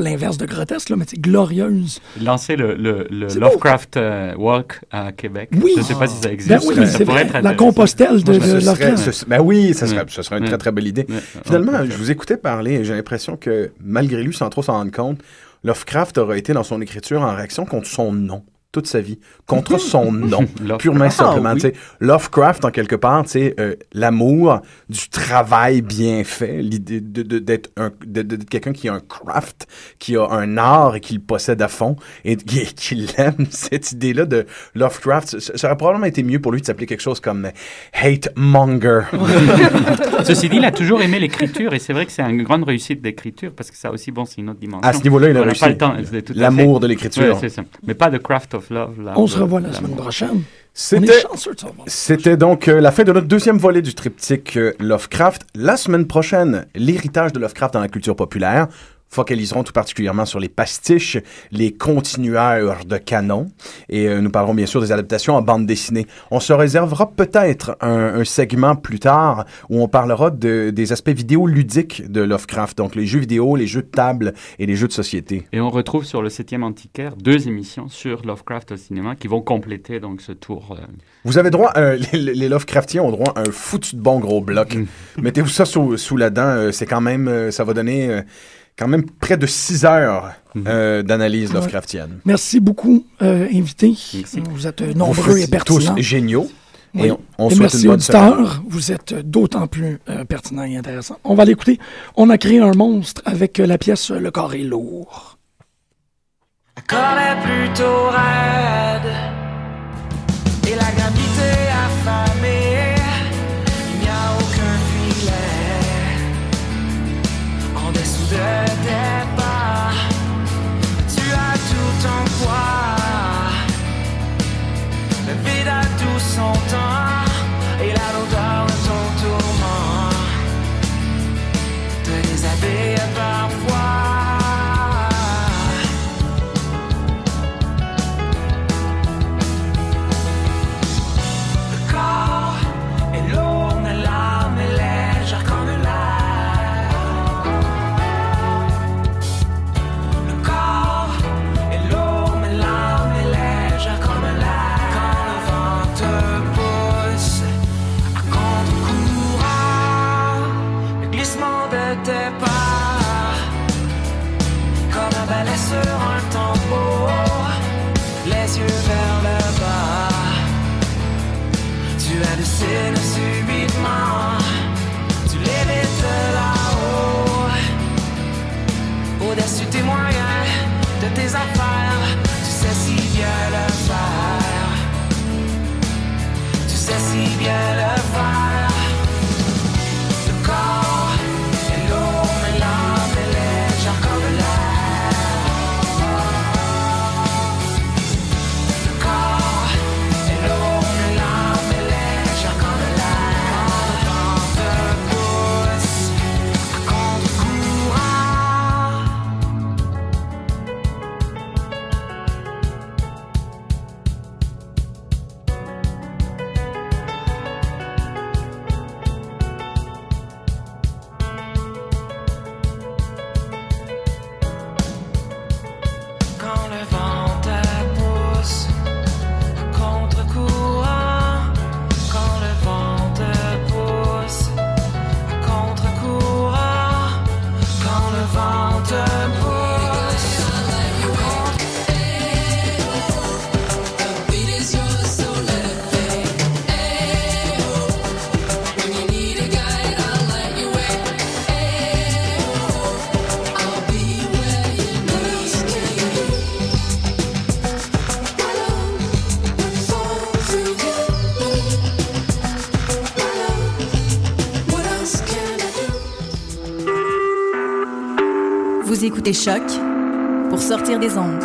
l'inverse de grotesque, là, mais c'est glorieuse. Lancer le, le. Lovecraft euh, Walk à Québec. Oui. Je ne sais pas si ça existe. Ben oui, mais ça c'est pourrait vrai. être La. Compostelle de, Moi, Lovecraft. ce- ben oui, ça serait, ce serait une très très belle idée. Finalement, je vous écoutais parler et j'ai l'impression que malgré lui, sans trop s'en rendre compte, Lovecraft aura été dans son écriture en réaction contre son nom toute sa vie, contre son nom, <laughs> Lovecraft. purement et simplement. oui. tu sais. Lovecraft, en quelque part, tu sais, euh, l'amour du travail bien fait, l'idée de- de- d'être un- de- de- d'être quelqu'un qui a un craft, qui a un art et qui le possède à fond, et qui, <laughs> qui l'aime, cette idée-là de Lovecraft. Ça ça aurait probablement été mieux pour lui de s'appeler quelque chose comme Hate Monger. <laughs> Ceci dit, il a toujours aimé l'écriture et c'est vrai que c'est une grande réussite d'écriture parce que ça aussi, bon, c'est une autre dimension. À ce niveau-là, il a réussi. pas le temps. c'est tout à L'amour de l'écriture. Ouais. Mais pas de craft of love. là, On se revoit la semaine prochaine. C'était donc euh, la fin de notre deuxième volet du triptyque euh, Lovecraft. La semaine prochaine, l'héritage de Lovecraft dans la culture populaire. Focaliserons tout particulièrement sur les pastiches, les continueurs de canon, et euh, nous parlerons bien sûr des adaptations en bande dessinée. On se réservera peut-être un, un segment plus tard où on parlera de, des aspects vidéoludiques de Lovecraft, donc les jeux vidéo, les jeux de table et les jeux de société. Et on retrouve sur le 7e antiquaire deux émissions sur Lovecraft au cinéma qui vont compléter donc ce tour. euh, Vous avez droit, euh, <laughs> les, les Lovecraftiens ont droit à un foutu de bon gros bloc. Mm. Mettez-vous ça sous, sous la dent, c'est quand même, ça va donner quand même près de 6 heures Mm. euh, d'analyse. Lovecraftienne. Merci beaucoup, euh, invités. Vous êtes Vous nombreux et pertinents. tous géniaux. Oui. Et on, on Et souhaite merci une bonne semaine. vous êtes d'autant plus euh, pertinents et intéressants. On va l'écouter. On a créé un monstre avec euh, la pièce Le corps est lourd. La corde est plutôt raide toi Le vide a tout son temps n'était pas comme un balai sur un tambour, les yeux vers le bas. Tu as hallucines subitement, tu l'évites là-haut, au-dessus moyens, de tes affaires, tu sais si bien le faire, tu sais si bien le faire. Écoutez Choc pour sortir des ondes.